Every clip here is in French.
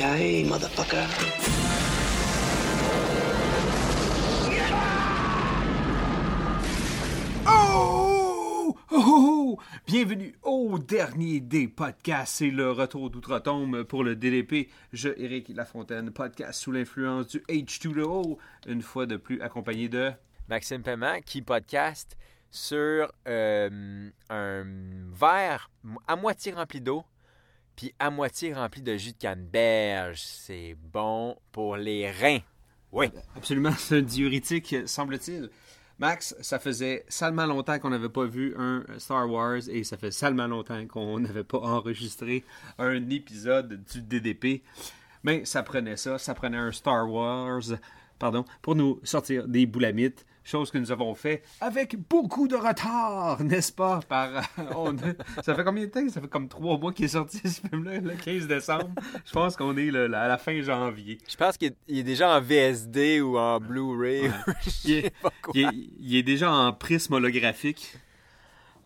Motherfucker. Oh! Oh, oh, oh! Bienvenue au dernier des podcasts. C'est le retour d'outre-tombe pour le DDP. Je, Eric Lafontaine, podcast sous l'influence du H2O, une fois de plus accompagné de... Maxime Paiement qui podcast sur euh, un verre à moitié rempli d'eau puis à moitié rempli de jus de canneberge. C'est bon pour les reins. Oui. Absolument, c'est un diurétique, semble-t-il. Max, ça faisait salement longtemps qu'on n'avait pas vu un Star Wars et ça fait salement longtemps qu'on n'avait pas enregistré un épisode du DDP. Mais ça prenait ça, ça prenait un Star Wars, pardon, pour nous sortir des boulamites, chose que nous avons fait avec beaucoup de retard, n'est-ce pas? Par, on- ça fait combien de temps? Ça fait comme trois mois qu'il est sorti ce film-là, le 15 décembre. Je pense qu'on est à la fin janvier. Je pense qu'il est, déjà en VSD ou en Blu-ray. Je Il est, sais pas quoi. il est- il est déjà en prisme holographique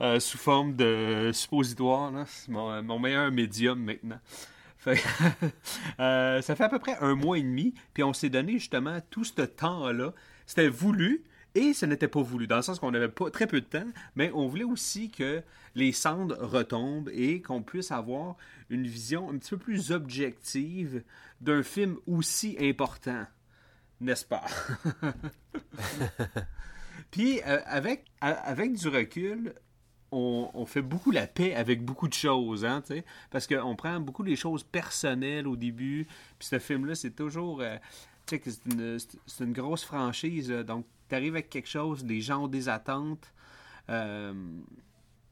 euh, sous forme de suppositoire. là. C'est mon, mon meilleur médium maintenant. Fait- euh, ça fait à peu près un mois et demi, puis on s'est donné justement tout ce temps-là. C'était voulu et ce n'était pas voulu, dans le sens qu'on avait pas très peu de temps, mais on voulait aussi que les cendres retombent et qu'on puisse avoir une vision un petit peu plus objective d'un film aussi important, n'est-ce pas? Puis euh, avec, avec du recul, on, fait beaucoup la paix avec beaucoup de choses, hein, parce qu'on prend beaucoup les choses personnelles au début. Puis ce film-là, c'est toujours, euh, tu sais, c'est une, grosse franchise, donc tu arrives avec quelque chose, les gens ont des attentes. Euh,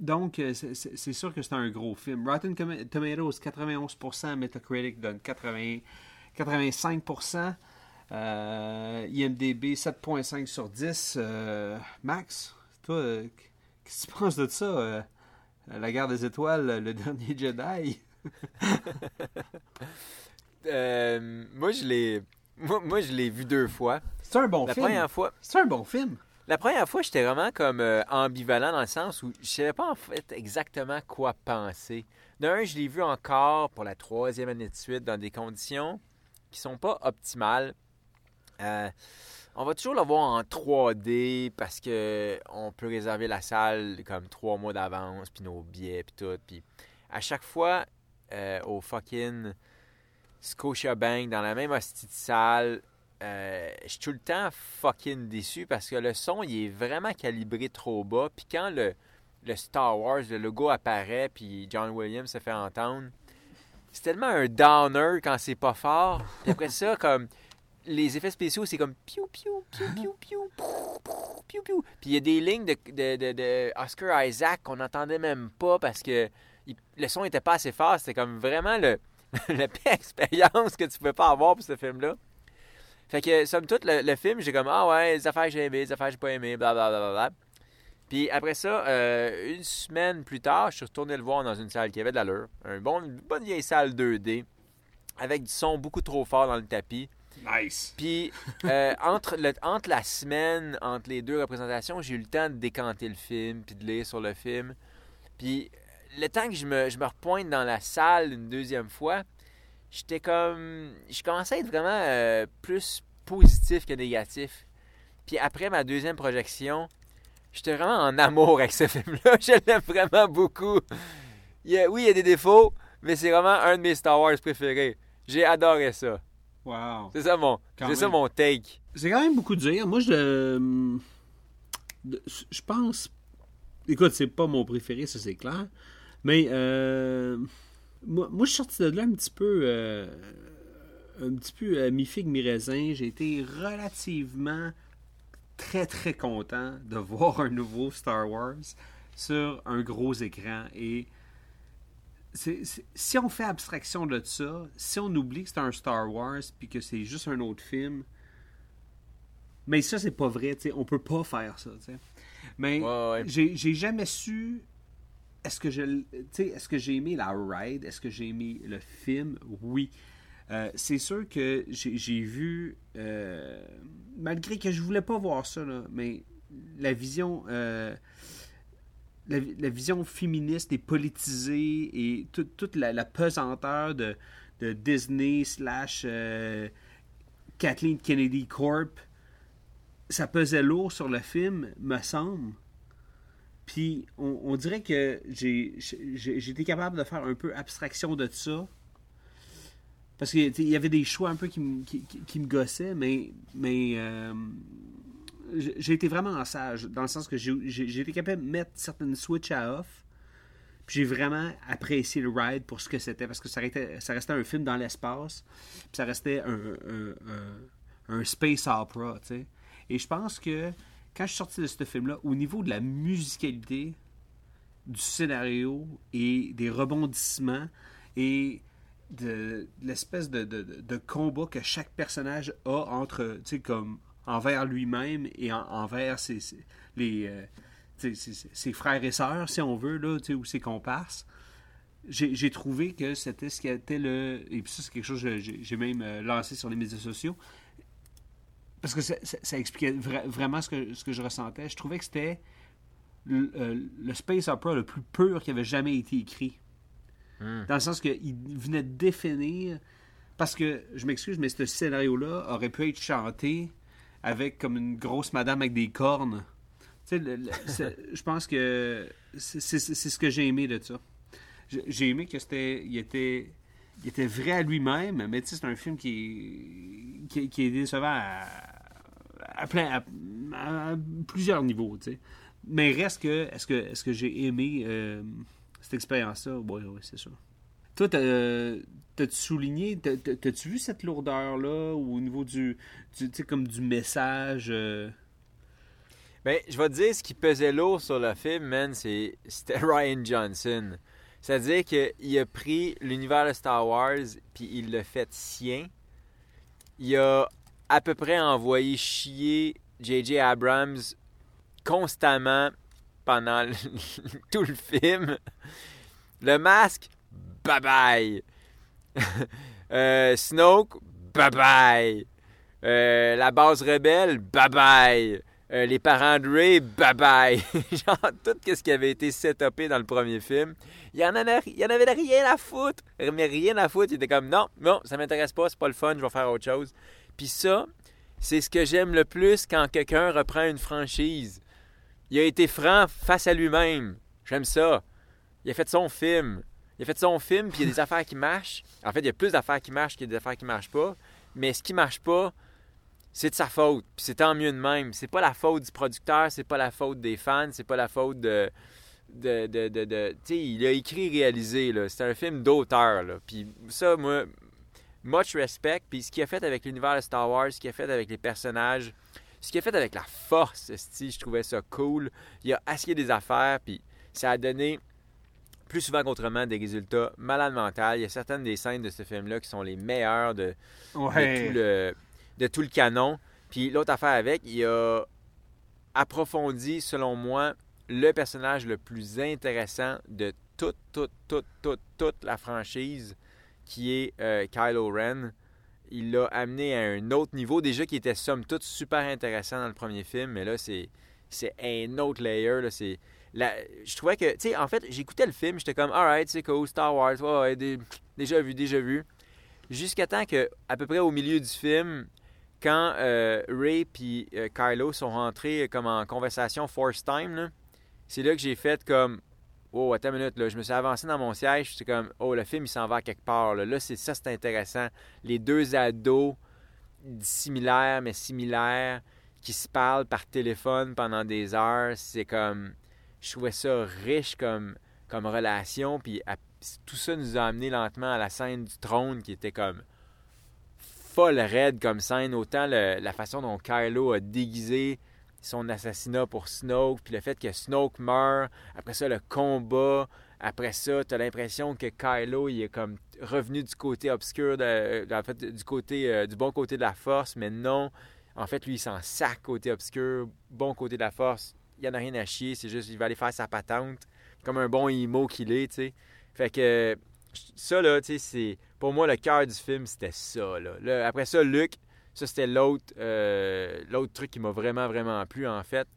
donc, euh, c'est- sûr que c'est un gros film. Rotten Tomatoes, 91%, Metacritic donne 80, 85%. Euh, IMDB 7.5 sur 10. Euh, Max, toi, qu'est-ce que tu penses de ça? euh, la guerre des étoiles, le dernier Jedi? Euh, moi, je l'ai. Moi, moi, je l'ai vu deux fois. C'est un bon La film. première fois, C'est un bon film. La première fois, j'étais vraiment comme euh, ambivalent dans le sens où je savais pas en fait exactement quoi penser. D'un, je l'ai vu encore pour la troisième année de suite dans des conditions qui sont pas optimales. Euh, on va toujours le voir en 3D parce que on peut réserver la salle comme trois mois d'avance, puis nos billets, puis tout. Puis à chaque fois, euh, au fucking Scotiabank, dans la même hostie de salle, euh, je suis tout le temps fucking déçu parce que le son, il est vraiment calibré trop bas. Puis quand le, le Star Wars, le logo apparaît, puis John Williams se fait entendre, c'est tellement un downer quand c'est pas fort. Puis après ça, comme les effets spéciaux, c'est comme piou, piou, piou, piou, piou, piou, piou, Puis il y a des lignes de, de, de, Oscar Isaac qu'on n'entendait même pas parce que le son n'était pas assez fort. C'était comme vraiment le, la pire expérience que tu pouvais pas avoir pour ce film-là. Fait que, somme toute, le, le film, j'ai comme Ah ouais, les affaires que j'ai aimées, les affaires que j'ai pas aimées, blablabla. Puis après ça, euh, une semaine plus tard, je suis retourné le voir dans une salle qui avait de l'allure. Un bon, une bonne vieille salle 2D avec du son beaucoup trop fort dans le tapis. Nice. Puis euh, entre, entre la semaine, entre les deux représentations, j'ai eu le temps de décanter le film, puis de lire sur le film. Puis le temps que je me, je me repointe dans la salle une deuxième fois, j'étais comme... Je commençais à être vraiment euh, plus positif que négatif. Puis après ma deuxième projection, j'étais vraiment en amour avec ce film-là. Je l'aime vraiment beaucoup. Oui, il y a des défauts, mais c'est vraiment un de mes Star Wars préférés. J'ai adoré ça. Wow. C'est ça mon, c'est ça mon take. C'est quand même beaucoup de dire. Moi, je. Je pense. Écoute, c'est pas mon préféré, ça c'est clair. Mais euh, moi, moi, je suis sorti de là un petit peu. euh, un petit peu euh, mi-figue, mi-raisin. J'ai été relativement très, très content de voir un nouveau Star Wars sur un gros écran. Et si on fait abstraction de ça, si on oublie que c'est un Star Wars puis que c'est juste un autre film, mais ça c'est pas vrai, tu sais, on peut pas faire ça, tu sais. Mais Ouais, ouais. j'ai jamais su est-ce que je est-ce que j'ai aimé la ride, est-ce que j'ai aimé le film? Oui. Euh, c'est sûr que j'ai j'ai vu euh, malgré que je voulais pas voir ça là, mais la vision euh, la, vision féministe et politisée et toute, la, pesanteur de, de Disney slash euh, Kathleen Kennedy Corp, ça pesait lourd sur le film, me semble. Puis on, dirait que j'ai été capable de faire un peu abstraction de ça. Parce qu'il y avait des choix un peu qui, me- qui, me gossaient, mais, mais euh, j'ai été vraiment sage, dans le sens que j'ai été capable de mettre certaines switches à off. Puis j'ai vraiment apprécié le ride pour ce que c'était, parce que ça restait, ça restait un film dans l'espace, puis ça restait un, un- un- un space opera, tu sais. Et je pense que quand je suis sorti de ce film-là, au niveau de la musicalité, du scénario et des rebondissements et de, l'espèce de- de- de combat que chaque personnage a entre, tu sais, comme envers lui-même et en- envers ses, ses- les, euh, ses, ses frères et sœurs, si on veut, là, ou ses comparses. J'ai trouvé que c'était ce qui était le. Et puis ça, c'est quelque chose que j'ai même euh, lancé sur les médias sociaux. Parce que ça, ça- ça expliquait vra- vraiment ce que, ce que je ressentais. Je trouvais que c'était le, euh, le space opera le plus pur qui avait jamais été écrit. Dans le sens qu'il venait de définir. Parce que, je m'excuse, mais ce scénario-là aurait pu être chanté avec comme une grosse madame avec des cornes. Tu sais, je pense que c'est ce que j'ai aimé de ça. J'ai aimé que c'était. Il était. Il était vrai à lui-même, mais tu sais, c'est un film qui, est- qui, qui est décevant à, à, plein, à, à plusieurs niveaux, tu sais. Mais reste que, est-ce que, est que j'ai aimé euh, cette expérience-là? Oui, oui, c'est sûr. Toi, t'as- t'as-tu souligné, t'as- t'as- t'as-tu vu cette lourdeur-là au niveau du, du comme du message? euh, Ben, je vais te dire, ce qui pesait lourd sur le film, man, c'est- c'était Ryan Johnson. C'est-à-dire qu'il a pris l'univers de Star Wars, puis il l'a fait sien. Il a à peu près envoyé chier J.J. Abrams constamment pendant tout le film. Le masque, bye bye. Euh, Snoke, bye bye. Euh, la base rebelle, bye bye. Euh, les parents de Ray, bye bye. Genre, tout ce qui avait été setupé dans le premier film. Il y en avait, il en avait rien à foutre. Mais rien à foutre. Il était comme, non, non, ça m'intéresse pas, c'est pas le fun, je vais faire autre chose. Puis ça, c'est ce que j'aime le plus quand quelqu'un reprend une franchise. Il a été franc face à lui-même. J'aime ça. Il a fait son film. Il a fait son film, puis il y a des affaires qui marchent. En fait, il y a plus d'affaires qui marchent qu'il y a des affaires qui marchent pas. Mais ce qui marche pas, c'est de sa faute. Puis c'est tant mieux de même. C'est pas la faute du producteur, c'est pas la faute des fans, c'est pas la faute de. de, de, de, de- tu sais, il a écrit, réalisé, là. C'est un film d'auteur, là. Puis ça, moi, much respect. Puis ce qu'il a fait avec l'univers de Star Wars, ce qu'il a fait avec les personnages, ce qu'il a fait avec la force, je trouvais ça cool. Il a assis des affaires, puis ça a donné plus souvent qu'autrement des résultats malades mentales. Il y a certaines des scènes de ce film-là qui sont les meilleures de, de, tout le, de tout le canon. Puis l'autre affaire avec, il a approfondi, selon moi, le personnage le plus intéressant de toute, toute, toute, toute, toute la franchise, qui est euh, Kylo Ren. Il l'a amené à un autre niveau, déjà qui était somme toute super intéressant dans le premier film, mais là, c'est, c'est un autre layer. Là, c'est, je trouvais que, tu sais, en fait, j'écoutais le film, j'étais comme, alright, c'est cool, Star Wars, ouais, ouais, dé- déjà vu, déjà vu. Jusqu'à temps que, à peu près au milieu du film, quand euh, Ray et Kylo sont rentrés euh, comme en conversation force time, c'est là que j'ai fait comme, oh, attends une minute, là, je me suis avancé dans mon siège, c'est comme, oh, le film, il s'en va à quelque part. Là, là c'est ça, c'est intéressant. Les deux ados similaires, mais similaires, qui se parlent par téléphone pendant des heures, c'est comme, je trouvais ça riche comme, comme relation, puis tout ça nous a amené lentement à la scène du trône qui était comme folle raide comme scène, autant la façon dont Kylo a déguisé son assassinat pour Snoke, puis le fait que Snoke meurt, après ça le combat Après ça, tu as l'impression que Kylo, il est comme revenu du côté obscur, de, du, côté, euh, du bon côté de la force, mais non. En fait, lui, il s'en sac côté obscur, bon côté de la force. Il en a rien à chier, c'est juste, il va aller faire sa patente, comme un bon emo qu'il est, tu sais. Fait que ça, là, tu sais, c'est. Pour moi, le cœur du film, c'était ça, là. Après ça, Luke, ça, c'était l'autre, euh, l'autre truc qui m'a vraiment, vraiment plu, en fait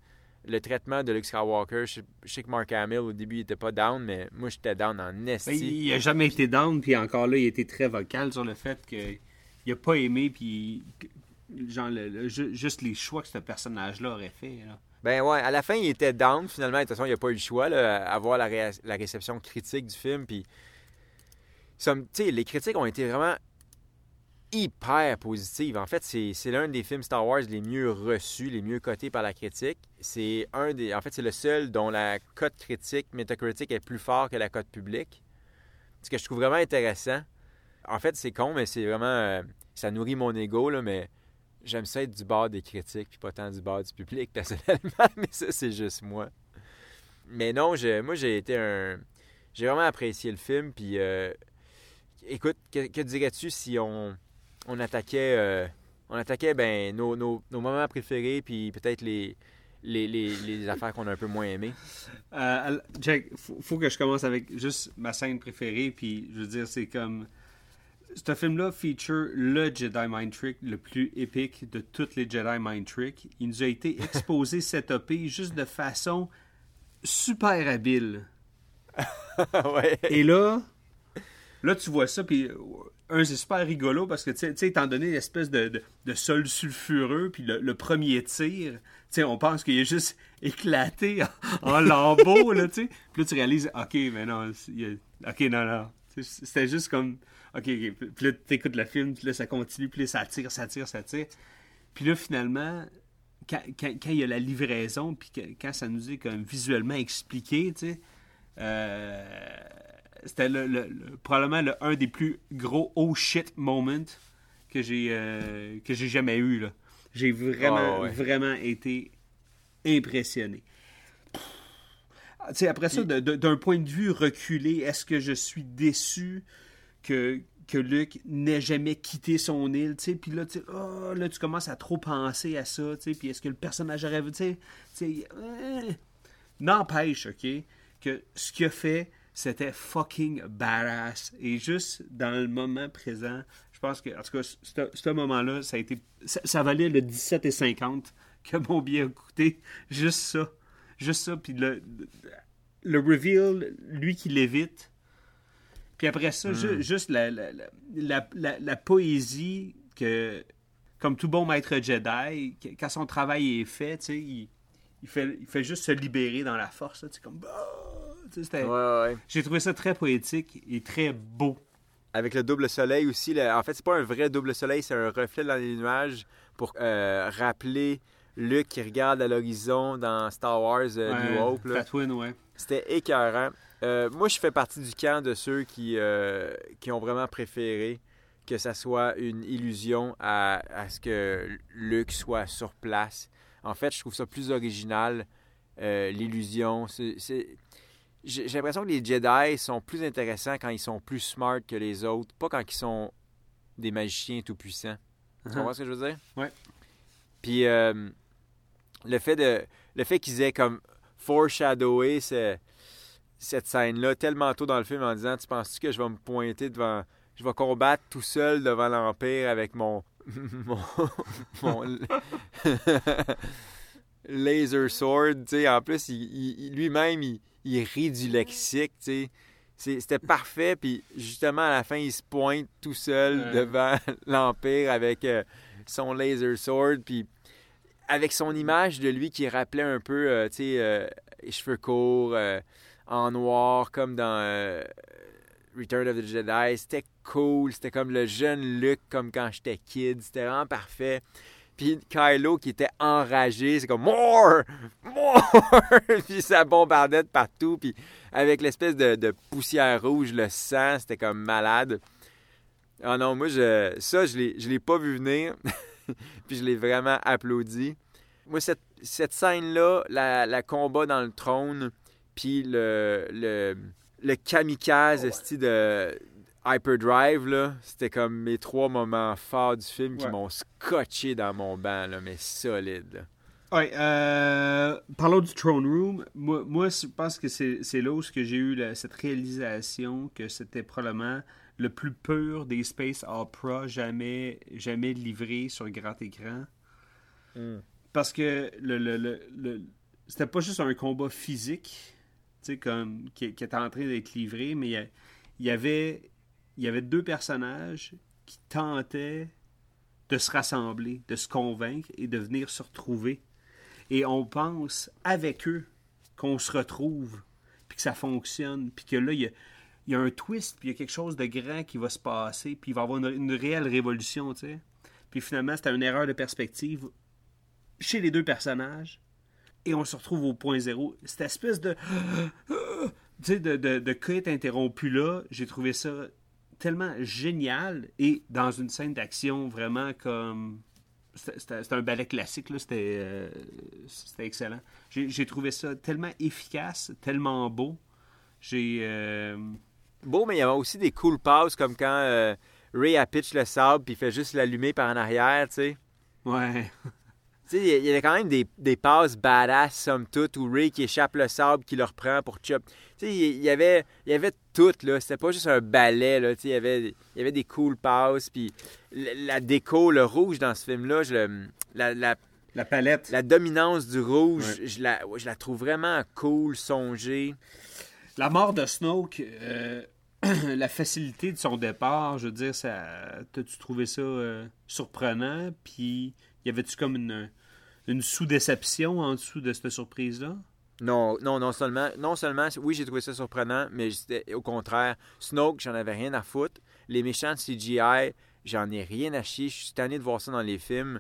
le traitement de Luke Skywalker. Je, sais que Mark Hamill, au début, il était pas down, mais moi, j'étais down en esti. Il a jamais été down, puis encore là, il était très vocal sur le fait qu'il a pas aimé, puis genre, juste les choix que ce personnage-là aurait fait. Ben ouais, à la fin, il était down, finalement. De toute façon, il a pas eu le choix, là, à voir la, la réception critique du film, puis... Les critiques ont été vraiment hyper positive. En fait, c'est l'un des films Star Wars les mieux reçus, les mieux cotés par la critique. C'est un des. En fait, c'est le seul dont la cote critique, Metacritic, est plus fort que la cote publique. Ce que je trouve vraiment intéressant. En fait, c'est con, mais c'est vraiment. Euh, ça nourrit mon ego, là, mais j'aime ça être du bord des critiques, puis pas tant du bord du public, personnellement, mais ça, c'est juste moi. Mais non, moi, j'ai été un. J'ai vraiment apprécié le film, puis. Euh, écoute, que dirais-tu si on on attaquait, euh, on attaquait ben, nos, nos, moments préférés, puis peut-être les, les, affaires qu'on a un peu moins aimées? Euh, Jack, faut, faut que je commence avec juste ma scène préférée, puis je veux dire, c'est comme. Ce film-là feature le Jedi Mind Trick le plus épique de toutes les Jedi Mind Tricks. Il nous a été exposé, setupé, juste de façon super habile. ouais. Et là, là, tu vois ça, puis un, c'est super rigolo parce que, tu sais, étant donné l'espèce de, de, sol sulfureux, puis le, premier tir, tu sais, on pense qu'il est juste éclaté en, lambeaux, là, tu sais. Puis là, tu réalises, OK, mais non, OK, non, non. C'était juste comme, OK, puis là, t'écoutes le film, puis là, ça continue, puis là, ça tire, ça tire, ça tire. Puis là, finalement, quand, il y a la livraison, puis quand ça nous est comme visuellement expliqué, tu sais, euh, c'était le, probablement le, un des plus gros oh shit moments que j'ai euh, que j'ai jamais eu là. J'ai vraiment ah, vraiment été impressionné. après ça, d'un point de vue reculé, est-ce que je suis déçu? Que, que Luc n'ait jamais quitté son île, puis là, oh, là, tu commences à trop penser à ça, puis est-ce que le personnage aurait, tu sais, euh, n'empêche, ok, que ce qu'il a fait, c'était fucking badass. Et juste dans le moment présent, je pense que, en tout cas, ce moment-là, ça a été. Ça, valait le 17 et 50 que mon billet a coûté. Juste ça. Juste ça. Puis le reveal, lui qui l'évite. Puis après ça, hmm. juste la, la, la, poésie que, comme tout bon maître Jedi, quand son travail est fait, tu sais, il, il, fait, il fait juste se libérer dans la force. Tu comme. Bah! J'ai trouvé ça très poétique et très beau. Avec le double soleil aussi. En fait, c'est pas un vrai double soleil, c'est un reflet dans les nuages pour euh, rappeler Luke qui regarde à l'horizon dans Star Wars euh, New Hope. C'était écœurant. Euh, moi, je fais partie du camp de ceux qui, qui ont vraiment préféré que ça soit une illusion à, à, ce que Luke soit sur place. En fait, je trouve ça plus original, l'illusion. C'est j'ai l'impression que les Jedi sont plus intéressants quand ils sont plus smart que les autres, pas quand ils sont des magiciens tout puissants. Tu uh-huh. comprends ce que je veux dire? Ouais. Puis euh, le fait de le fait qu'ils aient comme foreshadowé cette scène-là tellement tôt dans le film en disant Tu penses-tu que je vais me pointer devant. Je vais combattre tout seul devant l'Empire avec mon. mon. mon laser sword, tu sais? En plus, lui-même, il il rit du lexique, tu sais. C'était parfait, puis justement, à la fin, il se pointe tout seul devant l'Empire avec euh, son laser sword, puis avec son image de lui qui rappelait un peu, euh, tu sais, euh, cheveux courts, en noir, comme dans Return of the Jedi. C'était cool, c'était comme le jeune Luke, comme quand j'étais kid, c'était vraiment parfait. Puis Kylo qui était enragé, c'est comme More! More! puis ça bombardait de partout. Puis avec l'espèce de, poussière rouge, le sang, c'était comme malade. Ah non, moi, je, ça, je ne l'ai pas vu venir. puis je l'ai vraiment applaudi. Moi, cette, cette scène-là, la, combat dans le trône, puis le, le, le kamikaze style de Hyperdrive, là, c'était comme mes trois moments forts du film qui Ouais. m'ont scotché dans mon banc, là, mais solide. là. Ouais, euh, parlons du Throne Room. Moi, moi je pense que c'est là où j'ai eu la- cette réalisation que c'était probablement le plus pur des space opera jamais, jamais livré sur grand écran. Mm. Parce que le, le, le, c'était pas juste un combat physique, qui, était en train d'être livré, mais il y avait il y avait deux personnages qui tentaient de se rassembler, de se convaincre et de venir se retrouver. Et on pense avec eux qu'on se retrouve, puis que ça fonctionne, puis que là, il y a, un twist, puis il y a quelque chose de grand qui va se passer, puis il va y avoir une, réelle révolution, tu. Puis finalement, c'était une erreur de perspective chez les deux personnages, et on se retrouve au point zéro. Cette espèce de... tu sais, de, de, de quête interrompu là, j'ai trouvé ça tellement génial, et dans une scène d'action vraiment comme... C'était un ballet classique, là. C'était euh, excellent. J'ai trouvé ça tellement efficace, tellement beau. J'ai. euh, Beau, mais il y avait aussi des cool passes comme quand euh, Ray a pitch le sable puis il fait juste l'allumer par en arrière, tu sais. Ouais. Tu sais, il y avait quand même des, des passes badass, somme toute, où Ray qui échappe le sable, qui le reprend pour chop. Tu sais, il y avait, il y avait tout, là. C'était pas juste un ballet, là. Tu sais, il y avait, il y avait des cool passes, puis la, déco, le rouge dans ce film-là, la, la, La palette. la dominance du rouge, Ouais. je, la, je la trouve vraiment cool, songée. La mort de Snoke, euh, la facilité de son départ, je veux dire, ça. T'as-tu trouvé ça euh, surprenant? Puis, y avait-tu comme une, une sous-déception en dessous de cette surprise-là? Non, non, non seulement, non seulement, oui, j'ai trouvé ça surprenant, mais au contraire, Snoke, j'en avais rien à foutre. Les méchants de CGI, j'en ai rien à chier. Je suis tanné de voir ça dans les films.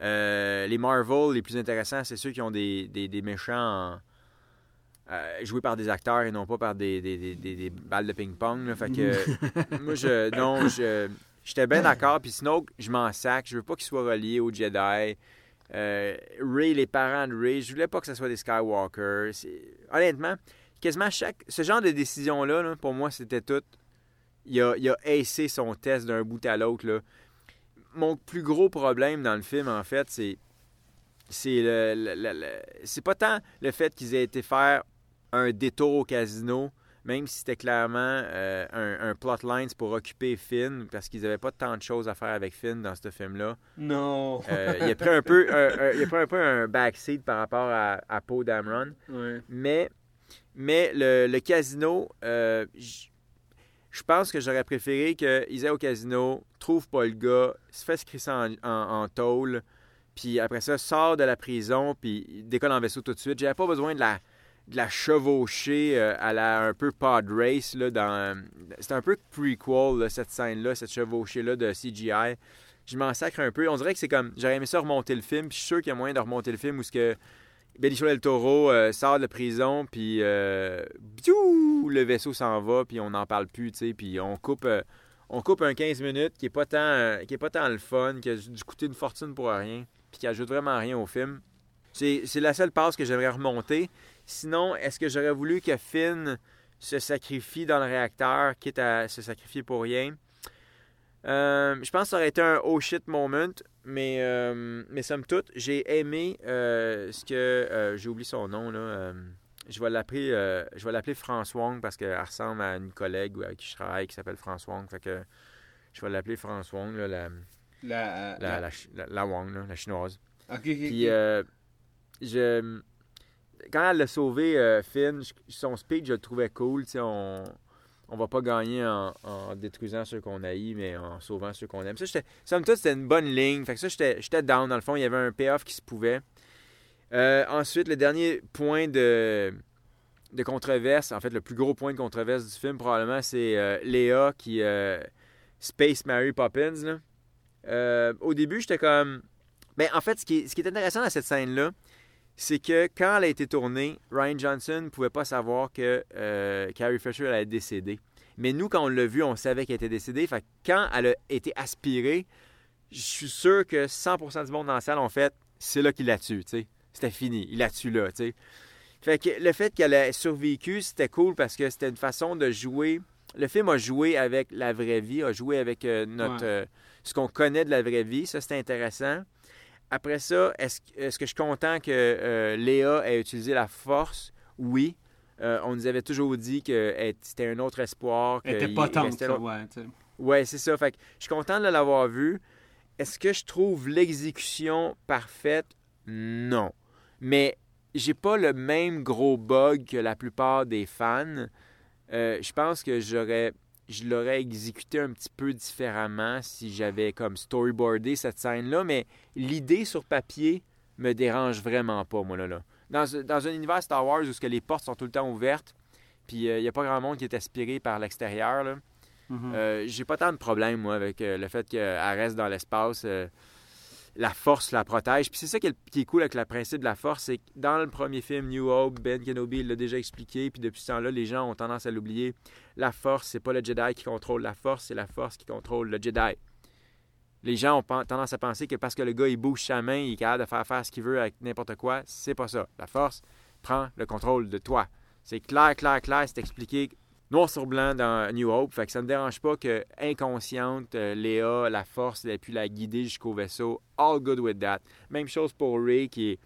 Euh, les Marvel, les plus intéressants, c'est ceux qui ont des, des, des méchants en- euh, joués par des acteurs et non pas par des, des, des, des- des balles de ping-pong. Fait que, moi, je, non, je, j'étais bien d'accord. Puis Snoke, je m'en sac. Je veux pas qu'il soit relié aux Jedi. Euh, Ray, les parents de Ray, je voulais pas que ce soit des Skywalker. Honnêtement, quasiment chaque. Ce genre de décision-là, là, pour moi, c'était tout. Il a, il a son test d'un bout à l'autre. Mon plus gros problème dans le film, en fait, c'est. C'est le- c'est pas tant le fait qu'ils aient été faire un détour au casino, même si c'était clairement euh, un, un plotline pour occuper Finn, parce qu'ils avaient pas tant de choses à faire avec Finn dans ce film-là. Non. Euh, il a pris un peu il a pris un peu un backseat par rapport à, à Poe Dameron. Ouais. Mais, mais le, le casino, euh, je pense que j'aurais préféré qu'ils aient au casino, trouve pas le gars, se fait crisser en, en, en tôle, puis après ça, sort de la prison, puis décolle en vaisseau tout de suite. J'avais pas besoin de la, de la chevaucher euh, à la un peu pod race. Là, dans, c'est un peu prequel, cette scène-là, cette chevauchée-là de CGI. Je m'en sacre un peu. On dirait que c'est comme. J'aurais aimé ça remonter le film, puis je suis sûr qu'il y a moyen de remonter le film où ce que Benicio del Toro euh, sort de prison, puis euh, le vaisseau s'en va, puis on n'en parle plus, tu sais, puis on coupe, euh, on coupe un 15 minutes qui est pas tant, qui est pas tant le fun, qui a dû coûter une fortune pour rien, puis qui ajoute vraiment rien au film. C'est la seule passe que j'aimerais remonter. Sinon, est-ce que j'aurais voulu que Finn se sacrifie dans le réacteur, quitte à se sacrifier pour rien? Euh, je pense que ça aurait été un oh shit moment, mais, euh, mais somme toute, j'ai aimé euh, ce que. euh, j'ai oublié son nom, là. je vais l'appeler euh, je vais l'appeler France Wong parce qu'elle ressemble à une collègue avec qui je travaille qui s'appelle France Wong. Fait que je vais l'appeler France Wong, là, la, La, la, Wong, là, la chinoise. Ok, ok, Puis, euh, je, quand elle l'a sauvé, euh, Finn, son speech, je le trouvais cool. On, on va pas gagner en, en détruisant ceux qu'on haït, mais en sauvant ceux qu'on aime. Ça, somme toute, c'était une bonne ligne. Fait que ça, j'étais, down. Dans le fond, il y avait un payoff qui se pouvait. Euh, ensuite, le dernier point de, de controverse, en fait, le plus gros point de controverse du film, probablement, c'est euh, Léa qui Space Mary Poppins. au début, j'étais comme. Ben, en fait, ce qui, ce qui est intéressant dans cette scène-là, c'est que quand elle a été tournée, Ryan Johnson ne pouvait pas savoir que euh, Carrie Fisher allait être décédée. Mais nous, quand on l'a vu, on savait qu'elle était décédée. Fait que quand elle a été aspirée, je suis sûr que 100% du monde dans la salle ont fait c'est là qu'il la tue, tu sais. C'était fini, il la tue là, tu sais. Fait que le fait qu'elle ait survécu, c'était cool parce que c'était une façon de jouer. Le film a joué avec la vraie vie, a joué avec euh, notre Ouais. euh, ce qu'on connaît de la vraie vie. Ça, c'était intéressant. Après ça, est-ce que je suis content que euh, Léa ait utilisé la force? Oui. Euh, on nous avait toujours dit que elle- c'était un autre espoir. Elle était potente, l'autre- ouais, tu sais. Ouais, c'est ça. Fait que je suis content de l'avoir vu. Est-ce que je trouve l'exécution parfaite? Non. Mais j'ai pas le même gros bug que la plupart des fans. Euh, je pense que j'aurais je l'aurais exécuté un petit peu différemment si j'avais comme storyboardé cette scène-là, mais l'idée sur papier me dérange vraiment pas, moi, là. là. Dans, dans un univers Star Wars où ce que les portes sont tout le temps ouvertes, puis il n'y a pas grand monde qui est aspiré par l'extérieur, là, euh, j'ai pas tant de problème, moi, avec euh, le fait qu'elle reste dans l'espace. La force la protège. Puis c'est ça qui est, cool avec le principe de la force, c'est que dans le premier film, New Hope, Ben Kenobi l'a déjà expliqué, puis depuis ce temps-là, les gens ont tendance à l'oublier. La force, c'est pas le Jedi qui contrôle la force, c'est la force qui contrôle le Jedi. Les gens ont tendance à penser que parce que le gars, il bouge sa main, il est capable de faire faire ce qu'il veut avec n'importe quoi. C'est pas ça. La force prend le contrôle de toi. C'est clair, clair, clair, c'est expliqué noir sur blanc dans New Hope. Fait que ça me dérange pas que inconsciente, euh, Léa, la force, ait pu la guider jusqu'au vaisseau. All good with that. Même chose pour Ray qui est,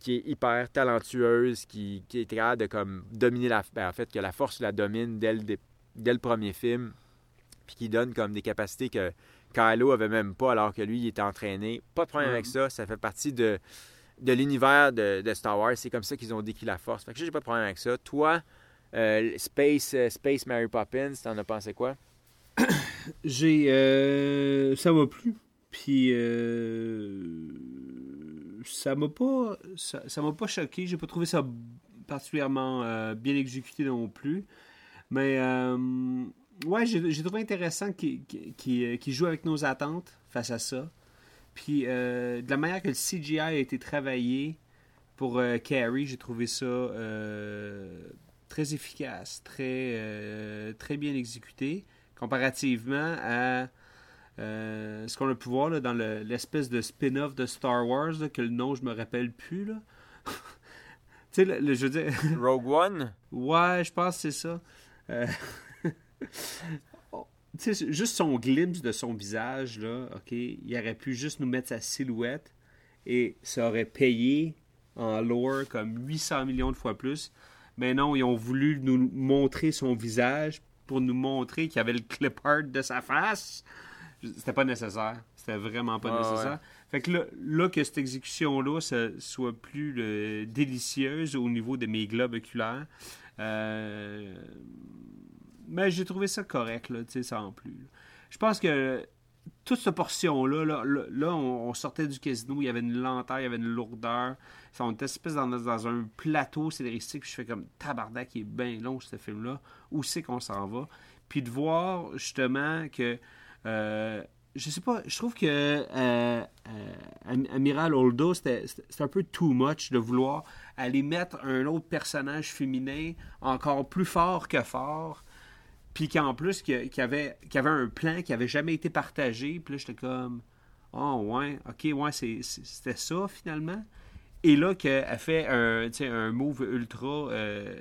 qui est hyper talentueuse, qui, qui est capable de comme dominer la ben, en fait que la force la domine dès le, dès le premier film. Puis qui donne comme des capacités que Kylo avait même pas alors que lui il était entraîné. Pas de problème avec ça. Ça fait partie de, de l'univers de, de Star Wars. C'est comme ça qu'ils ont décrit la force. Fait que j'ai pas de problème avec ça. Toi, euh, Space, euh, Space Mary Poppins, t'en as pensé quoi? J'ai. euh, ça m'a plu. Puis. ça m'a pas. Ça m'a pas choqué. J'ai pas trouvé ça particulièrement bien exécuté non plus. Mais. ouais, j'ai trouvé intéressant qu'il qu'il joue avec nos attentes face à ça. Puis, de la manière que le CGI a été travaillé pour Carrie, j'ai trouvé ça très efficace, très, euh, très bien exécuté, comparativement à euh, ce qu'on a pu voir là, dans le- l'espèce de spin-off de Star Wars, là, que le nom je me rappelle plus. Là. tu sais, le, le- je veux dire, Rogue One? Ouais, je pense que c'est ça. Euh, oh, tu sais, juste son glimpse de son visage, là, OK, il aurait pu juste nous mettre sa silhouette et ça aurait payé en lore comme 800 millions de fois plus. Mais non, ils ont voulu nous montrer son visage pour nous montrer qu'il y avait le clip art de sa face. C'était pas nécessaire. C'était vraiment pas Ah, nécessaire. ouais. Fait que là, là, que cette exécution-là soit plus euh, délicieuse au niveau de mes globes oculaires, euh, mais j'ai trouvé ça correct, là, tu sais, sans plus. là. Je pense que toute cette portion-là, là, là, là, on, on sortait du casino, il y avait une lenteur, il y avait une lourdeur. On était espèce dans, dans un plateau scénaristique, puis je fais comme tabarnak, il est bien long, ce film-là. Où c'est qu'on s'en va? Puis de voir, justement, que... euh, je sais pas, je trouve que euh, euh, Am- Amiral Holdo, c'était un peu too much de vouloir aller mettre un autre personnage féminin encore plus fort que fort, puis qu'en plus, qu'il y avait, avait un plan qui avait jamais été partagé, puis là, j'étais comme, oh ouais, ok, ouais, c'était ça finalement. Et là, qu'elle fait un, un move ultra euh,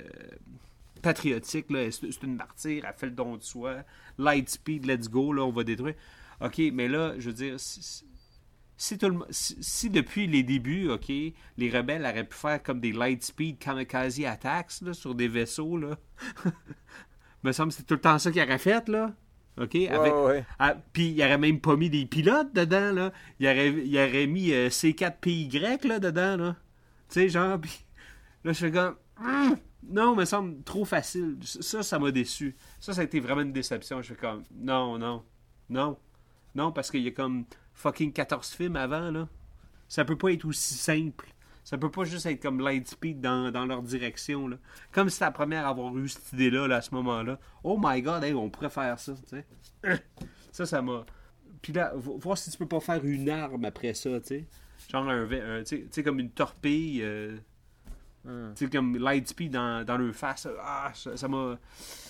patriotique. C'est une martyre, elle fait le don de soi. Light speed, let's go, là, on va détruire. OK, mais là, je veux dire, si, tout le depuis les débuts, OK, les rebelles auraient pu faire comme des light speed kamikaze attacks sur des vaisseaux, là. me semble que c'est tout le temps ça qu'ils auraient fait, là. OK? Ouais, ouais. ah, puis il aurait même pas mis des pilotes dedans, là. Il aurait, il aurait mis euh, C4PY là, dedans, là. Tu sais, genre, puis là, je fais comme. Hum! Non, me semble trop facile. Ça, ça m'a déçu. Ça, ça a été vraiment une déception. Je fais comme. Non, non, non. Non, parce qu'il y a comme fucking 14 films avant, là. Ça peut pas être aussi simple. Ça peut pas juste être comme Lightspeed dans, dans leur direction, là. Comme si la première à avoir eu cette idée-là, là, à ce moment-là. Oh my god, hey, on pourrait faire ça. Ça, ça m'a. Puis là, vo- voir si tu peux pas faire une arme après ça, tu sais. Genre un, un- tu sais- comme une torpille. euh, Hmm. Tu sais, comme Lightspeed dans, dans le face. Ah, ça ça m'a. Ça,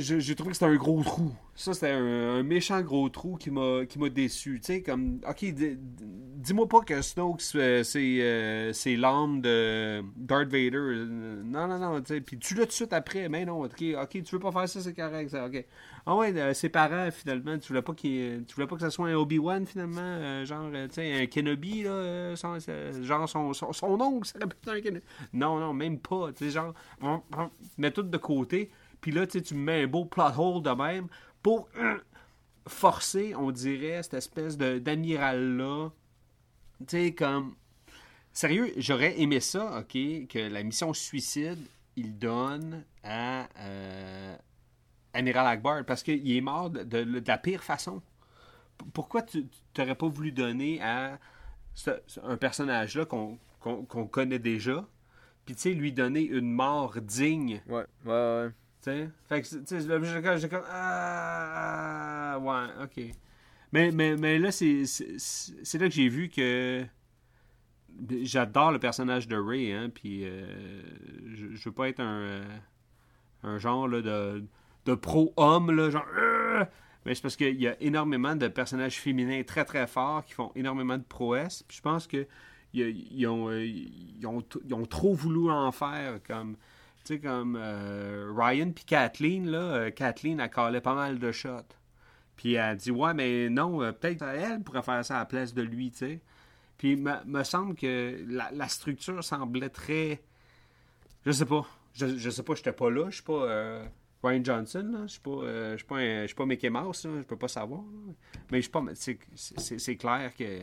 j'ai- j'ai trouvé que c'était un gros trou. Ça, c'était un, méchant gros trou qui m'a déçu. Tu sais, comme, ok, di- di- dis-moi pas que Snoke, c'est euh, c'est l'âme de Darth Vader. Euh, Non, non, non, tu sais. Puis tu l'as tout de suite après. Mais non, ok, ok, tu veux pas faire ça, c'est correct, ça, ok. Ah ouais, euh, ses parents, finalement, tu voulais pas qu'il tu voulais pas que ça soit un Obi-Wan, finalement, euh, genre, euh, tu sais, un Kenobi, là, euh, euh, genre son, son, oncle, ça répète un Kenobi. Non, non, même pas, tu sais, genre, mets tout de côté. Puis là, tu me mets un beau plot hole de même pour euh, forcer, on dirait, cette espèce d'amiral-là. Tu sais, comme. Sérieux, j'aurais aimé ça, OK, que la mission suicide, il donne à euh, Amiral Akbar parce qu'il est mort de, la pire façon. Pourquoi tu n'aurais pas voulu donner à un personnage-là qu'on connaît déjà, puis tu sais, lui donner une mort digne? Ouais, ouais, ouais. Tu sais, fait que, j'ai comme, ah, ouais, ok. Mais, mais, là, c'est, là que j'ai vu que j'adore le personnage de Ray, hein, puis euh, je, veux pas être un, euh, un genre de, de pro-homme, genre, euh, mais c'est parce qu'il y a énormément de personnages féminins très très forts qui font énormément de prouesses, puis je pense que ils, ont, ont, ils ont trop voulu en faire, comme tu sais, comme euh, Ryan puis Kathleen, là, euh, Kathleen, elle calait pas mal de shots. Puis elle dit, ouais, mais non, euh, peut-être elle pourrait faire ça à la place de lui, tu sais. Puis me, me semble que la, la structure semblait très. Je sais pas. Je, je sais pas, j'étais pas là. Je suis pas euh, Ryan Johnson. Je suis pas, euh, je suis pas, pas Mickey Mouse. Je peux pas savoir. Mais je suis pas. c'est- clair que.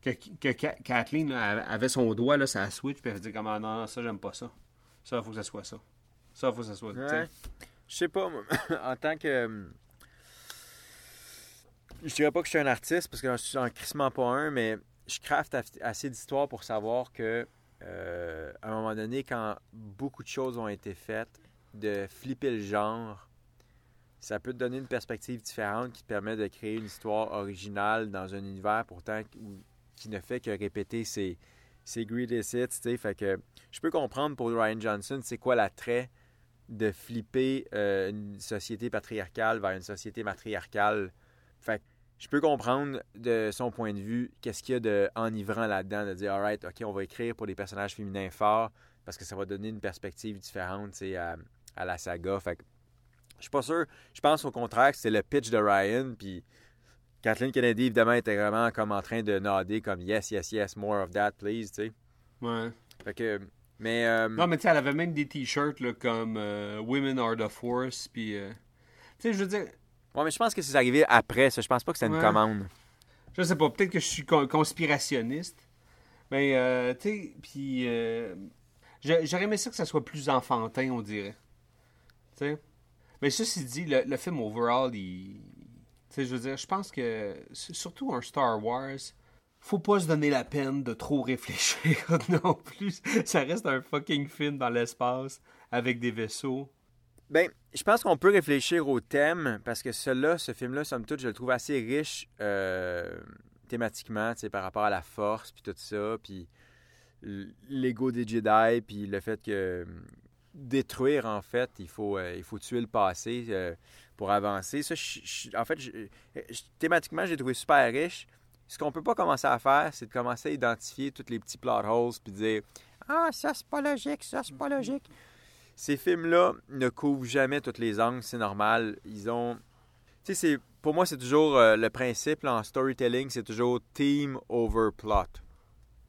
Que, que Ka- Kathleen avait son doigt là, sur Switch, puis elle dit comme ah, non, non, ça j'aime pas ça. Ça, il faut que ça soit ça. Ça, il faut que ça soit. Ouais. Je sais pas, en tant que. hum, Je dirais pas que je suis un artiste parce que je suis en crissement pas un, mais je crafte assez d'histoires pour savoir que, euh, à un moment donné, quand beaucoup de choses ont été faites, de flipper le genre, ça peut te donner une perspective différente qui te permet de créer une histoire originale dans un univers pourtant qui ne fait que répéter ses, ses greatest hits. tu sais. Fait que je peux comprendre pour Ryan Johnson, c'est quoi l'attrait de flipper euh, une société patriarcale vers une société matriarcale. Fait que je peux comprendre de son point de vue qu'est-ce qu'il y a de enivrant là-dedans, de dire, alright, ok, on va écrire pour des personnages féminins forts parce que ça va donner une perspective différente tu à, à la saga. Fait que je suis pas sûr. Je pense au contraire que c'est le pitch de Ryan, puis Kathleen Kennedy, évidemment, était vraiment comme en train de noder comme yes, yes, yes, more of that, please, tu sais. Ouais. Fait que, mais. euh, Non, mais tu sais, elle avait même des t-shirts là, comme euh, Women are the Force, puis. euh, Tu sais, je veux dire, Ouais, mais je pense que c'est arrivé après ça. Je pense pas que c'était une Ouais. commande. je sais pas, peut-être que je suis con- conspirationniste, mais euh, tu sais, puis. j'a- J'aurais aimé ça que ça soit plus enfantin, on dirait. Tu sais? Mais ceci dit, le, le film overall, il. Je veux dire, je pense que. Surtout un Star Wars. Faut pas se donner la peine de trop réfléchir non plus. Ça reste un fucking film dans l'espace avec des vaisseaux. Ben, je pense qu'on peut réfléchir au thème parce que celui-là, ce film-là, somme toute, je le trouve assez riche euh, thématiquement, tu par rapport à la force, puis tout ça, puis l'ego des Jedi, puis le fait que hum, détruire, en fait, il faut, euh, il faut tuer le passé euh, pour avancer. Ça, je- je- en fait, je- thématiquement, j'ai trouvé super riche. Ce qu'on peut pas commencer à faire, c'est de commencer à identifier tous les petits plot holes, puis dire « Ah, ça, c'est pas logique, ça, c'est pas logique. » Ces films-là ne couvrent jamais toutes les angles, c'est normal. Ils ont. Tu sais, c'est- pour moi, c'est toujours euh, le principe là, en storytelling, c'est toujours team over plot.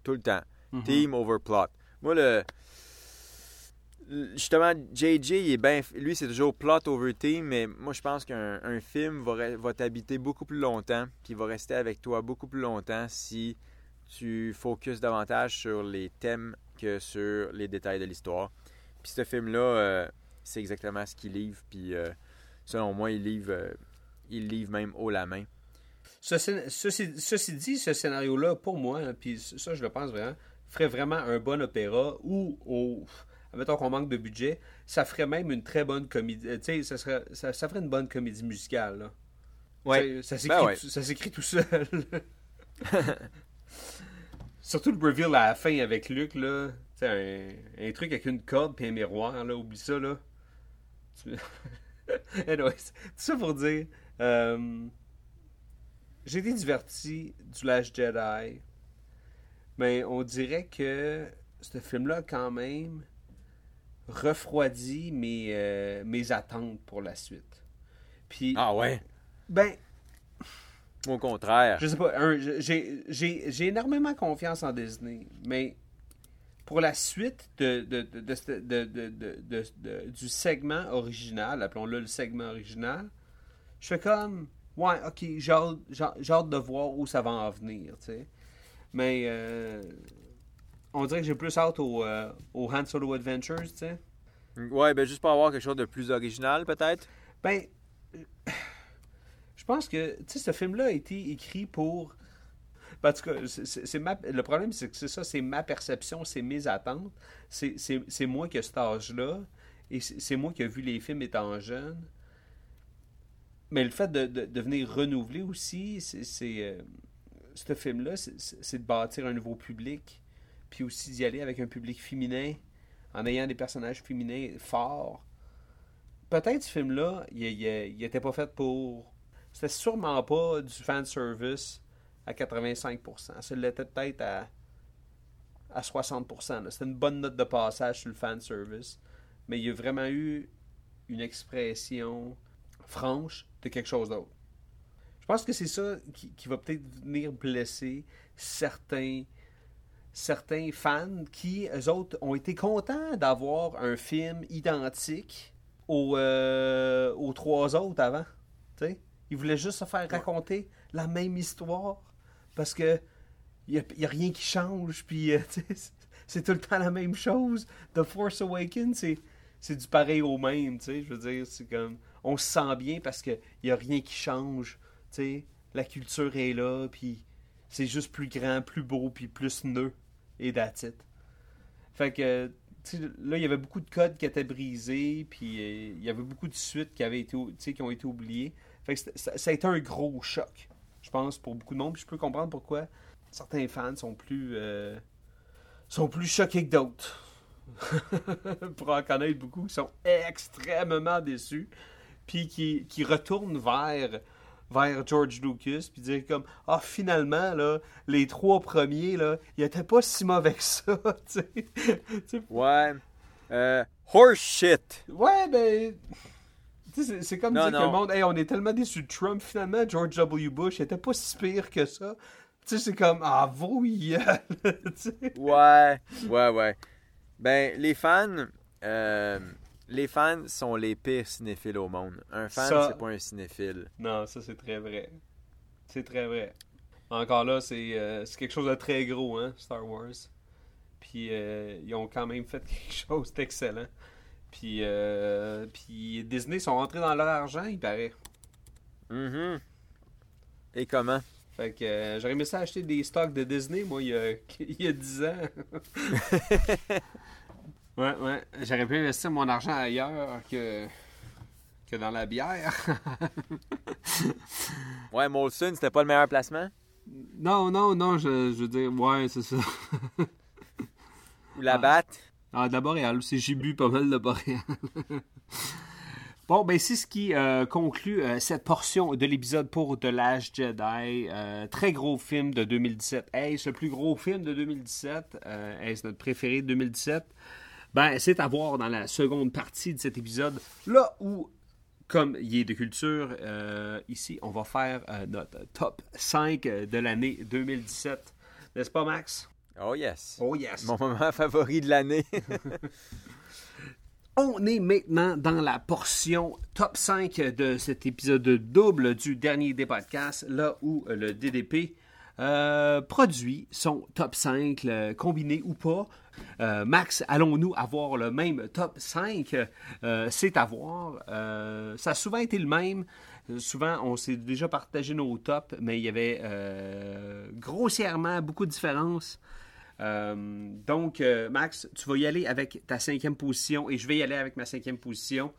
Tout le temps. Team over plot. Moi, le. Justement, JJ, il est. Lui, c'est toujours plot over team, mais moi, je pense qu'un un film va, t'habiter beaucoup plus longtemps, puis va rester avec toi beaucoup plus longtemps si tu focuses davantage sur les thèmes que sur les détails de l'histoire. Puis ce film-là, euh, c'est exactement ce qu'il livre. Puis euh, selon moi, il livre, euh, il livre même haut la main. Ceci dit, ce scénario-là, pour moi, hein, puis ça, je le pense vraiment, ferait vraiment un bon opéra ou, au, admettons qu'on manque de budget, ça ferait même une très bonne comédie. euh, Tu sais, ça, serait, ça, ça ferait une bonne comédie musicale. Là. Ça s'écrit Ben ouais. tout- ça s'écrit tout seul. Surtout le reveal à la fin avec Luc, là. Tu un, un truc avec une corde puis un miroir, là. Oublie ça, là. Tu- Anyways, tout ça pour dire, euh, j'ai été diverti du Last Jedi, mais on dirait que ce film-là, quand même, refroidit mes, euh, mes attentes pour la suite. Puis, Ah ouais? ben, Au contraire. je sais pas, j'ai- énormément confiance en Disney, mais pour la suite de, de, de, du segment original, appelons-le le segment original, je fais comme, ouais, ok, j'ai hâte, j'ai- j'ai hâte de voir où ça va en venir, tu sais. Mais euh, on dirait que j'ai plus hâte au, euh, au Han Solo Adventures, tu sais. Ouais, ben juste pour avoir quelque chose de plus original, peut-être. Ben, je pense que, tu sais, ce film-là a été écrit pour. Ben, en tout cas, c'est- ma... le problème, c'est que c'est ça, c'est ma perception, c'est mes attentes. C'est- moi qui ai cet âge-là, et c'est moi qui ai vu les films étant jeune. Mais le fait de, de, de venir renouveler aussi, c'est. euh, ce film-là, c'est de bâtir un nouveau public, puis aussi d'y aller avec un public féminin, en ayant des personnages féminins forts peut-être ce film-là, il, il, il était pas fait pour. C'était sûrement pas du fan service à 85%. Ça l'était peut-être à, à 60%. là. C'était une bonne note de passage sur le fan service. Mais il y a vraiment eu une expression franche de quelque chose d'autre. Je pense que c'est ça qui va peut-être venir blesser certains certains fans qui, eux autres, ont été contents d'avoir un film identique aux, euh, aux trois autres avant. Ils voulaient juste se faire raconter la même histoire parce que il n'y a, rien qui change. Puis, euh, c'est- tout le temps la même chose. The Force Awakens, c'est, du pareil au même. Je veux dire, c'est comme. On se sent bien parce qu'il n'y a rien qui change. La culture est là, puis c'est juste plus grand, plus beau, puis plus nœud. Et that's it. Fait que, là, il y avait beaucoup de codes qui étaient brisés, puis euh, il y avait beaucoup de suites qui, avaient été, qui ont été oubliées. Fait que ça a été un gros choc, je pense, pour beaucoup de monde. Puis je peux comprendre pourquoi certains fans sont plus, euh, sont plus choqués que d'autres. pour en connaître beaucoup qui sont extrêmement déçus, puis qui, qui retournent vers vers George Lucas puis dire comme ah finalement là les trois premiers là ils étaient pas si mauvais que ça Ouais. Euh, horse shit. ouais ben c'est- comme Non, dire que le monde hey, on est tellement déçus de Trump finalement George W Bush il était pas si pire que ça tu sais c'est comme ah sais. Ouais. Ouais, ouais. Ben, les fans. euh, les fans sont les pires cinéphiles au monde. Un fan, Ça- c'est pas un cinéphile. non ça c'est très vrai c'est très vrai encore là c'est euh, c'est quelque chose de très gros hein Star Wars puis euh, ils ont quand même fait quelque chose d'excellent puis euh, puis Disney sont rentrés dans leur argent il paraît Mhm. Et comment? Fait que euh, j'aurais aimé ça acheter des stocks de Disney, moi, il y a, il y a 10 ans. ouais, ouais. J'aurais pu investir mon argent ailleurs que, que dans la bière. Ouais, Molson, c'était pas le meilleur placement? non, non, non, je, je veux dire, ouais, c'est ça. Ou la Ah. batte? Ah, de la boréale aussi, j'ai bu pas mal de boréal. bon, ben c'est ce qui euh, conclut euh, cette portion de l'épisode pour The Last Jedi. Euh, très gros film de 2017. Est-ce le plus gros film de 2017? Euh, Est-ce notre préféré de 2017? Ben, c'est à voir dans la seconde partie de cet épisode, là où, comme il est de culture, euh, ici, on va faire euh, notre top 5 de l'année 2017. N'est-ce pas, Max? Oh yes. Oh yes! Mon moment favori de l'année. On est maintenant dans la portion top 5 de cet épisode double du dernier des podcasts, là où le DDP euh, produit son top 5, le- combiné ou pas. Euh, Max, allons-nous avoir le même top 5? Euh, C'est à voir. Euh, ça a souvent été le même. Souvent, on s'est déjà partagé nos tops, mais il y avait grossièrement beaucoup de différences. Donc, Max, tu vas y aller avec ta cinquième position et je vais y aller avec ma cinquième position.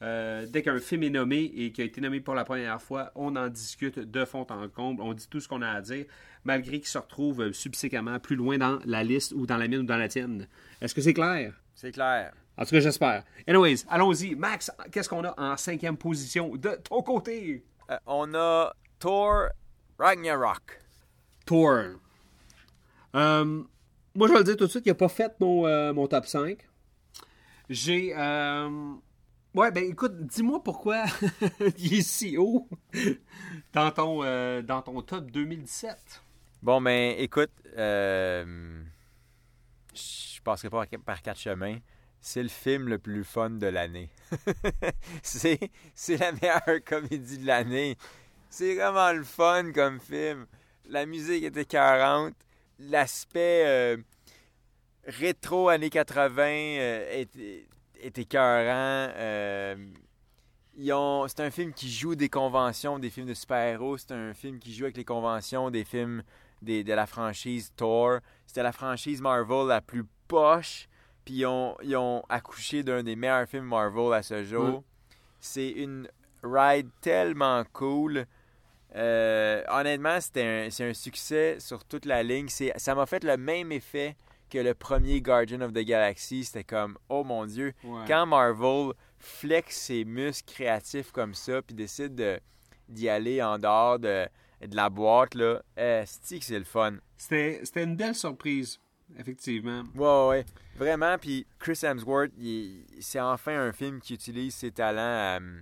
Euh, dès qu'un film est nommé et qui a été nommé pour la première fois, on en discute de fond en comble. On dit tout ce qu'on a à dire, malgré qu'il se retrouve euh, subséquemment plus loin dans la liste ou dans la mienne ou dans la tienne. Est-ce que c'est clair? C'est clair. En tout cas, j'espère. Anyways, allons-y. Max, qu'est-ce qu'on a en cinquième position de ton côté? Euh, on a Thor Ragnarok. Thor. Euh, moi, je vais le dire tout de suite, il n'a pas fait mon, euh, mon top 5. J'ai. Euh, Ouais, ben écoute, dis-moi pourquoi il est si haut dans ton, euh, dans ton top 2017. Bon, ben, écoute, euh, je passerai pas par quatre chemins. C'est le film le plus fun de l'année. c'est, c'est la meilleure comédie de l'année. C'est vraiment le fun comme film. La musique était 40. L'aspect euh, rétro années 80 euh, était, était écœurant. Euh, c'est un film qui joue des conventions des films de super-héros. C'est un film qui joue avec les conventions des films des- de la franchise Thor. C'était la franchise Marvel la plus poche. Puis ils ont, ils ont accouché d'un des meilleurs films Marvel à ce jour. Mm. C'est une ride tellement cool. Euh, honnêtement, c'était un, c'est un succès sur toute la ligne. Ça m'a fait le même effet que le premier Guardian of the Galaxy. C'était comme, oh mon Dieu, quand Marvel flex ses muscles créatifs comme ça, puis décide de- d'y aller en dehors de, de la boîte, là, euh, c'est que c'est le fun. C'était c'était une belle surprise, effectivement. Ouais, ouais. Vraiment, puis Chris Hemsworth, il- c'est enfin un film qui utilise ses talents, euh,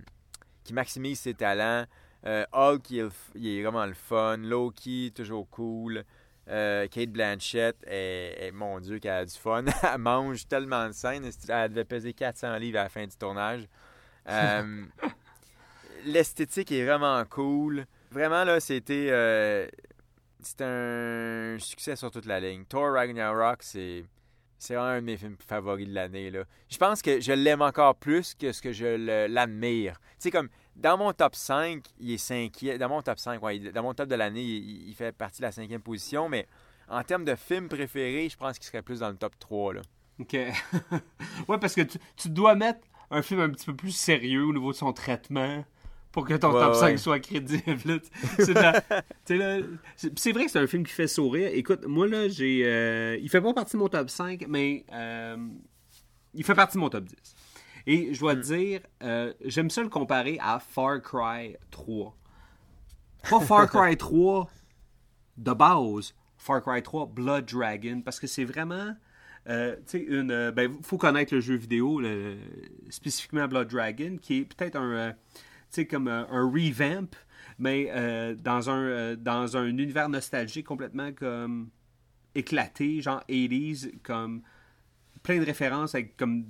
qui maximise ses talents. Euh, Hulk, il il est vraiment le fun. Loki, toujours cool. Euh, Kate Blanchett, est, est- mon Dieu, qu'elle a du fun. elle mange tellement de scènes. Elle devait peser 400 livres à la fin du tournage? Euh, L'esthétique est vraiment cool. Vraiment, là, c'était... euh, un succès sur toute la ligne. Thor Ragnarok, c'est... Un de mes films favoris de l'année. Je pense que je l'aime encore plus que ce que je l'admire. Tu sais, comme dans mon top 5, il est cinquième. Dans mon top 5, ouais, dans mon top de l'année, il, il fait partie de la cinquième position. Mais en termes de film préféré, je pense qu'il serait plus dans le top 3. Là. OK. ouais, parce que tu, tu dois mettre un film un petit peu plus sérieux au niveau de son traitement pour que ton Ouais, top 5 ouais. soit crédible. c'est vrai que c'est un film qui fait sourire. Écoute, moi, là, j'ai. euh, il fait pas partie de mon top 5, mais euh, il fait partie de mon top 10. Et je dois te dire, euh, j'aime ça le comparer à Far Cry 3. Pas Far Cry 3 de base, Far Cry 3 Blood Dragon, parce que c'est vraiment. euh, une. euh, ben, faut connaître le jeu vidéo, le- spécifiquement Blood Dragon, qui est peut-être un. euh, comme un revamp, mais euh, dans, un, dans un univers nostalgique complètement comme éclaté, genre 80s, comme plein de références avec comme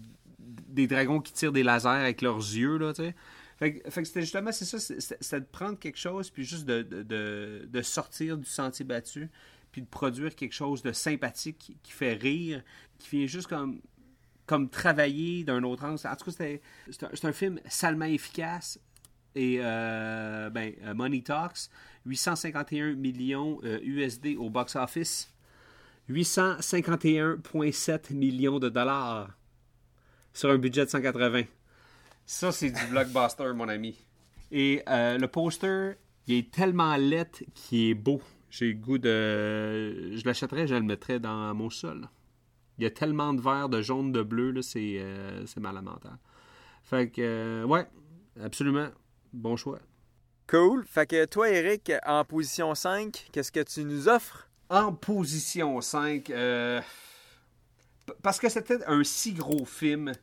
des dragons qui tirent des lasers avec leurs yeux, là. Fait, que- c'était justement, c'est ça, c'était de prendre quelque chose, puis juste de, de, de- sortir du sentier battu, puis de produire quelque chose de sympathique qui, fait rire, qui vient juste comme, comme travailler d'un autre angle. En tout cas, c'est un, un film salement efficace. Et euh, ben, euh, Money Talks, 851 millions euh, USD au box-office, 851,7 millions de dollars sur un budget de 180. Ça, c'est du blockbuster, mon ami. Et euh, le poster, il est tellement laid qu'il est beau. J'ai le goût de. Je l'achèterais, je le mettrais dans mon sol. Il y a tellement de vert, de jaune, de bleu, là, c'est euh, c'est mal à mental. Fait que, euh, ouais, absolument. Bon choix. Cool. Fait que toi, Eric, en position 5, qu'est-ce que tu nous offres? En position 5, euh, parce que c'était un si gros film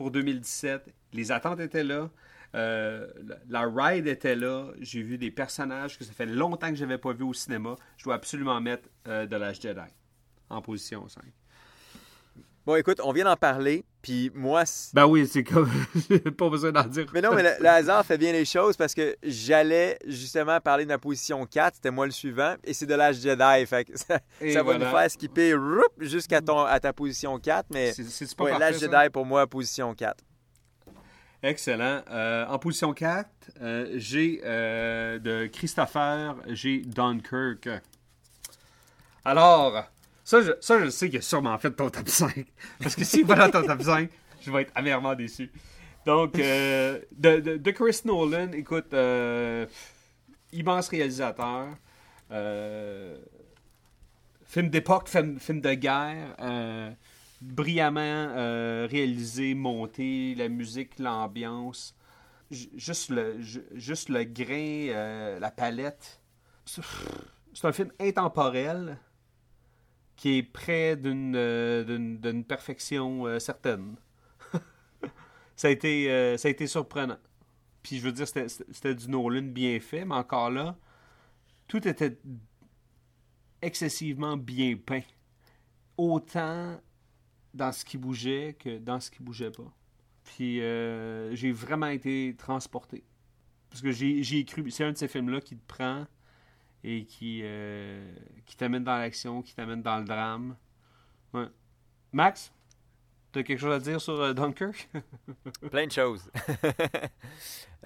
pour 2017, les attentes étaient là, euh, la ride était là, j'ai vu des personnages que ça fait longtemps que je n'avais pas vu au cinéma. Je dois absolument mettre euh, de l'âge Jedi en position 5. Bon, écoute, on vient d'en parler, puis moi... Ben oui, c'est comme. pas besoin d'en dire. Mais non, mais le, le hasard fait bien les choses parce que j'allais justement parler de ma position 4, c'était moi le suivant, et c'est de l'âge Jedi, fait que ça, va voilà. nous faire skipper jusqu'à ton, à ta position 4, mais C'est- pas ouais, l'âge? Jedi pour moi, position 4. Excellent. Euh, en position 4, euh, j'ai euh, de Christopher, j'ai Dunkirk. Alors, ça je, ça, je sais qu'il a sûrement fait ton top 5. Parce que s'il va dans ton top 5, je vais être amèrement déçu. Donc, euh, de, de- de Chris Nolan, écoute, euh, immense réalisateur. Euh, film d'époque, film, film de guerre. brillamment réalisé, monté, la musique, l'ambiance, juste le, ju- juste le grain, la palette. C'est un film intemporel qui est près d'une euh, perfection euh, certaine. ça, a été, euh, ça a été surprenant. Puis je veux dire, c'était- du Nolan bien fait, mais encore là, tout était excessivement bien peint. Autant dans ce qui bougeait que dans ce qui bougeait pas. Puis j'ai vraiment été transporté. Parce que j'ai cru. C'est un de ces films-là qui te prend et qui, euh, qui t'amène dans l'action, qui t'amène dans le drame. Ouais. Max, t'as quelque chose à dire sur euh, Dunkirk? Plein de choses.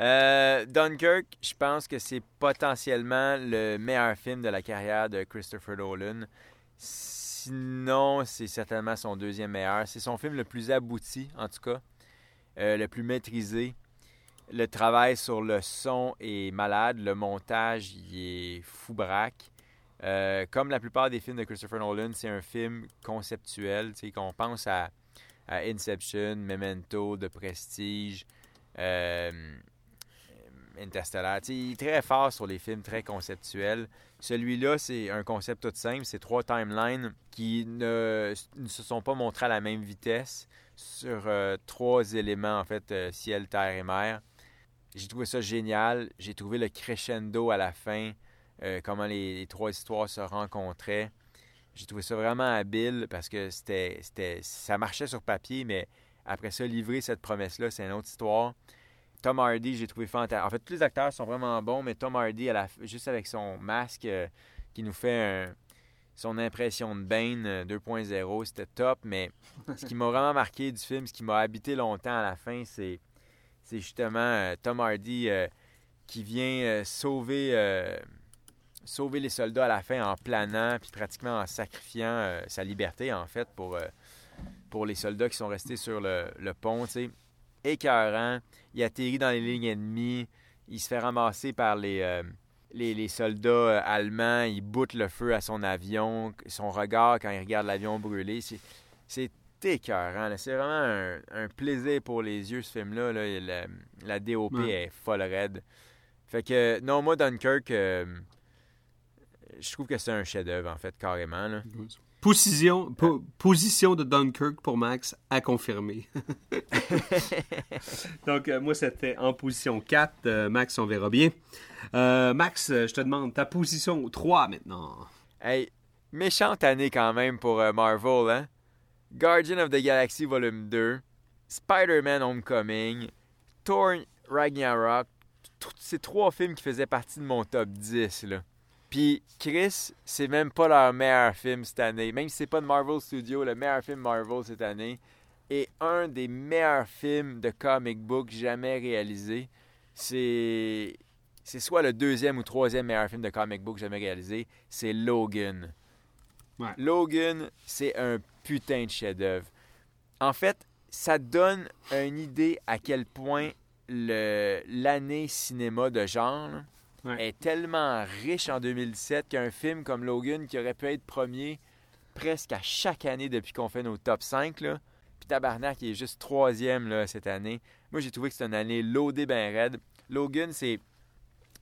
Euh, Dunkirk, je pense que c'est potentiellement le meilleur film de la carrière de Christopher Nolan. Sinon, c'est certainement son deuxième meilleur. C'est son film le plus abouti, en tout cas, euh, le plus maîtrisé. Le travail sur le son est malade. Le montage, est fou braque. Euh, comme la plupart des films de Christopher Nolan, c'est un film conceptuel. Qu'on pense à, Inception, Memento, The Prestige, euh, Interstellar. Il est très fort sur les films très conceptuels. Celui-là, c'est un concept tout simple. C'est trois timelines qui ne, se sont pas montrés à la même vitesse sur euh, trois éléments, en fait, ciel, terre et mer. J'ai trouvé ça génial. J'ai trouvé le crescendo à la fin, euh, comment les, trois histoires se rencontraient. J'ai trouvé ça vraiment habile parce que c'était, c'était, ça marchait sur papier, mais après ça, livrer cette promesse-là, c'est une autre histoire. Tom Hardy, j'ai trouvé fantastique. En fait, tous les acteurs sont vraiment bons, mais Tom Hardy, juste avec son masque euh, qui nous fait un- son impression de Bane euh, 2.0, c'était top. Mais ce qui m'a vraiment marqué du film, ce qui m'a habité longtemps à la fin, c'est, c'est justement euh, Tom Hardy euh, qui vient euh, sauver, sauver les soldats à la fin en planant, puis pratiquement en sacrifiant sa liberté, en fait, pour, pour les soldats qui sont restés sur le, pont, tu sais. Écœurant. Il atterrit dans les lignes ennemies. Il se fait ramasser par les, les, soldats allemands. Il boute le feu à son avion. Son regard quand il regarde l'avion brûler. C'est, c'est écœurant. là. C'est vraiment un, un plaisir pour les yeux, ce film-là. là. La, la DOP Ouais. est folle raide. Fait que, non, moi, Dunkirk, euh, je trouve que c'est un chef-d'œuvre, en fait, carrément. Là. Position, po- position de Dunkirk pour Max à confirmer. Donc, euh, moi, c'était en position 4. Euh, Max, on verra bien. Euh, Max, euh, je te demande ta position 3 maintenant. Hey, méchante année quand même pour euh, Marvel, hein? Guardian of the Galaxy Volume 2, Spider-Man Homecoming, Thor Ragnarok, c'est trois films qui faisaient partie de mon top 10, là. Puis Chris, c'est même pas leur meilleur film cette année. Même si c'est pas de Marvel Studios, le meilleur film Marvel cette année est un des meilleurs films de comic book jamais réalisé. C'est c'est soit le deuxième ou troisième meilleur film de comic book jamais réalisé, c'est Logan. Ouais. Logan, c'est un putain de chef-d'œuvre. En fait, ça donne une idée à quel point l'année cinéma de genre là, Ouais. est tellement riche en 2017 qu'un film comme Logan, qui aurait pu être premier presque à chaque année depuis qu'on fait nos top 5, là, puis Tabarnak, qui est juste troisième là, cette année. Moi, j'ai trouvé que c'était une année loadée ben raide. Logan, c'est...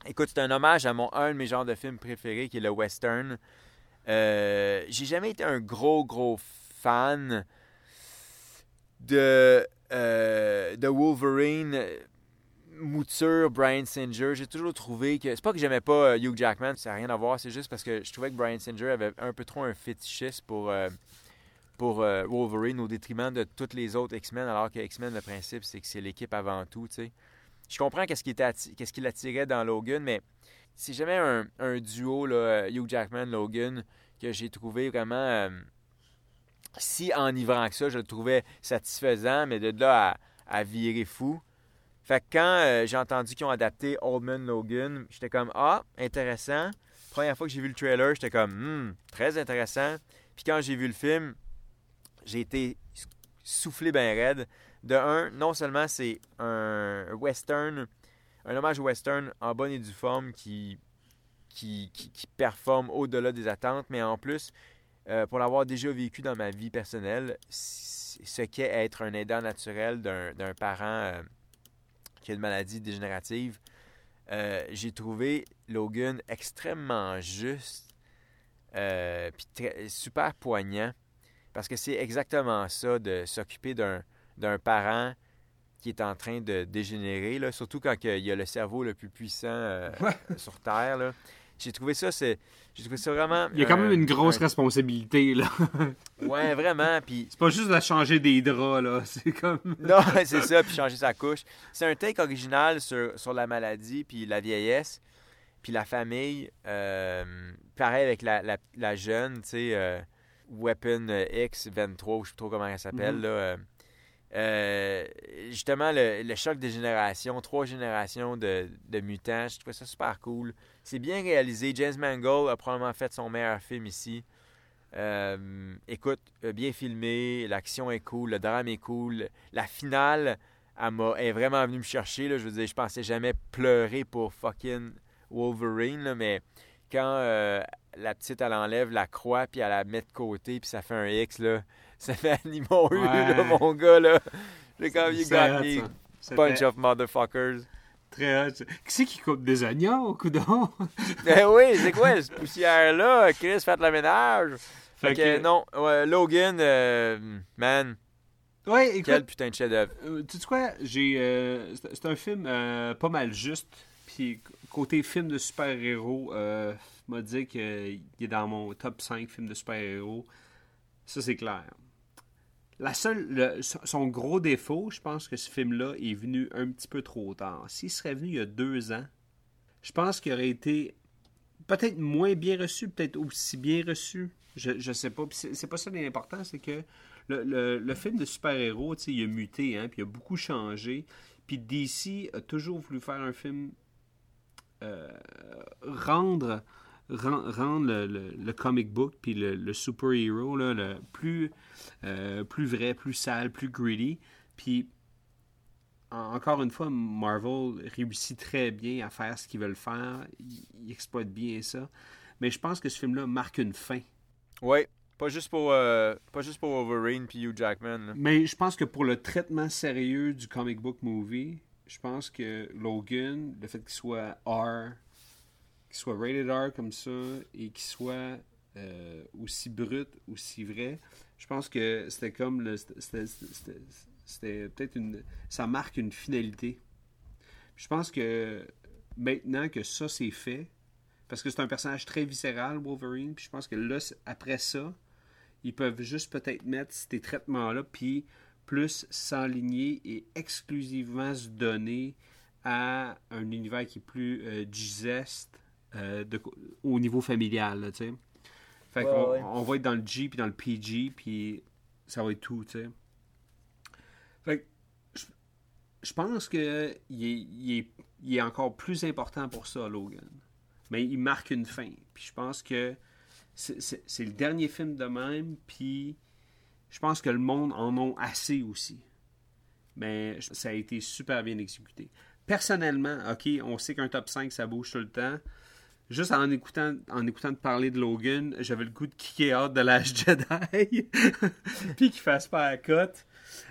Écoute, c'est un hommage à mon un de mes genres de films préférés, qui est le western. Euh, j'ai jamais été un gros, gros fan de, euh, de Wolverine mouture Brian Singer. J'ai toujours trouvé que. C'est pas que j'aimais pas euh, Hugh Jackman, ça n'a rien à voir. C'est juste parce que je trouvais que Brian Singer avait un peu trop un fétichisme pour, euh, pour Wolverine au détriment de toutes les autres X-Men, alors que X-Men, le principe, c'est que c'est l'équipe avant tout, tu sais. Je comprends qu'est-ce qui, qu'est-ce l'attirait dans Logan, mais c'est jamais un, duo, là, Hugh Jackman-Logan, que j'ai trouvé vraiment si enivrant que ça. Je le trouvais satisfaisant, mais de là à, virer fou. Fait que quand euh, j'ai entendu qu'ils ont adapté Oldman Logan, j'étais comme Ah, intéressant. Première fois que j'ai vu le trailer, j'étais comme Hmm, très intéressant. Puis quand j'ai vu le film, j'ai été soufflé bien raide. De un, non seulement c'est un western, un hommage western en bonne et due forme qui, qui, qui performe au-delà des attentes, mais en plus, euh, pour l'avoir déjà vécu dans ma vie personnelle, ce qu'est être un aidant naturel d'un parent euh, qui a une maladie dégénérative, euh, j'ai trouvé Logan extrêmement juste, puis super poignant, parce que c'est exactement ça de s'occuper d'un parent qui est en train de dégénérer, là, surtout quand il y a le cerveau le plus puissant sur Terre. là. J'ai trouvé ça, c'est, j'ai trouvé ça vraiment. Il y a quand même une grosse un- responsabilité, là. Ouais, vraiment. Puis C'est pas juste de changer des draps, là. C'est comme... non, c'est ça, puis changer sa couche. C'est un take original sur, sur la maladie, puis la vieillesse, puis la famille. Euh, pareil avec la, la, la jeune, tu sais, euh, Weapon X23, ou je sais pas trop comment elle s'appelle, Mhm. là. Euh, justement, le, choc des générations, trois générations de, mutants, je trouvais ça super cool. C'est bien réalisé. James Mangold a probablement fait son meilleur film ici. Euh, écoute, bien filmé, l'action est cool, le drame est cool. La finale, elle est vraiment venue me chercher. Je veux dire, je pensais jamais pleurer pour fucking Wolverine, mais quand euh, la petite, elle enlève la croix, puis elle la met de côté, puis ça fait un X, ça fait animaux, Ouais. là, mon gars, là. J'ai comme, you C'est got hot, me, ça. C'était bunch of motherfuckers. Très hot. Qui c'est qui coupe des oignons, coudon? Ben oui, c'est quoi cette poussière-là? Chris, faites le ménage. Fait, Fait que, que- non, ouais, Logan, euh, man, Ouais, écoute, quel putain de chef-d'œuvre. Euh, tu sais quoi, j'ai euh, c'est un film pas mal juste. Puis côté film de super-héros, euh, m'a dit qu'il est dans mon top 5 films de super-héros. Ça, c'est clair. La seule, le- son gros défaut, je pense que ce film-là est venu un petit peu trop tard. S'il serait venu il y a deux ans, je pense qu'il aurait été peut-être moins bien reçu, peut-être aussi bien reçu. Je, je sais pas. C'est pas ça l'important, c'est que le, le- film de super-héros, il a muté, hein, puis il a beaucoup changé. Puis DC a toujours voulu faire un film euh, rendre, ren- rendre le, le- le comic book puis le, le super-héros le plus, euh, plus vrai, plus sale, plus greedy. Puis en- encore une fois, Marvel réussit très bien à faire ce qu'ils veulent faire. Ils, ils exploitent bien ça. Mais je pense que ce film-là marque une fin. Ouais, pas juste pour, euh, pas juste pour Wolverine puis Hugh Jackman. là. Mais je pense que pour le traitement sérieux du comic book movie, je pense que Logan, le fait qu'il soit R, qu'il soit rated R comme ça, et qu'il soit euh, aussi brut, aussi vrai, je pense que c'était comme le. C'était peut-être une. Ça marque une finalité. Je pense que maintenant que ça c'est fait, parce que c'est un personnage très viscéral, Wolverine, puis je pense que là, après ça, ils peuvent juste peut-être mettre ces traitements-là, puis plus s'enligner et exclusivement se donner à un univers qui est plus euh, digeste euh, de au niveau familial, là, tu sais. Fait Ouais, qu'on ouais. on va être dans le G puis dans le PG, puis ça va être tout, tu sais. Fait que je, je pense que il est, il est- il est encore plus important pour ça, Logan. Mais il marque une fin. Puis je pense que c'est- le dernier film de même, puis je pense que le monde en a assez aussi. Mais ça a été super bien exécuté. Personnellement, ok, on sait qu'un top 5, ça bouge tout le temps. Juste en écoutant, en écoutant de parler de Logan, j'avais le goût de kicker out de l'âge Jedi. puis qu'il fasse pas la cote.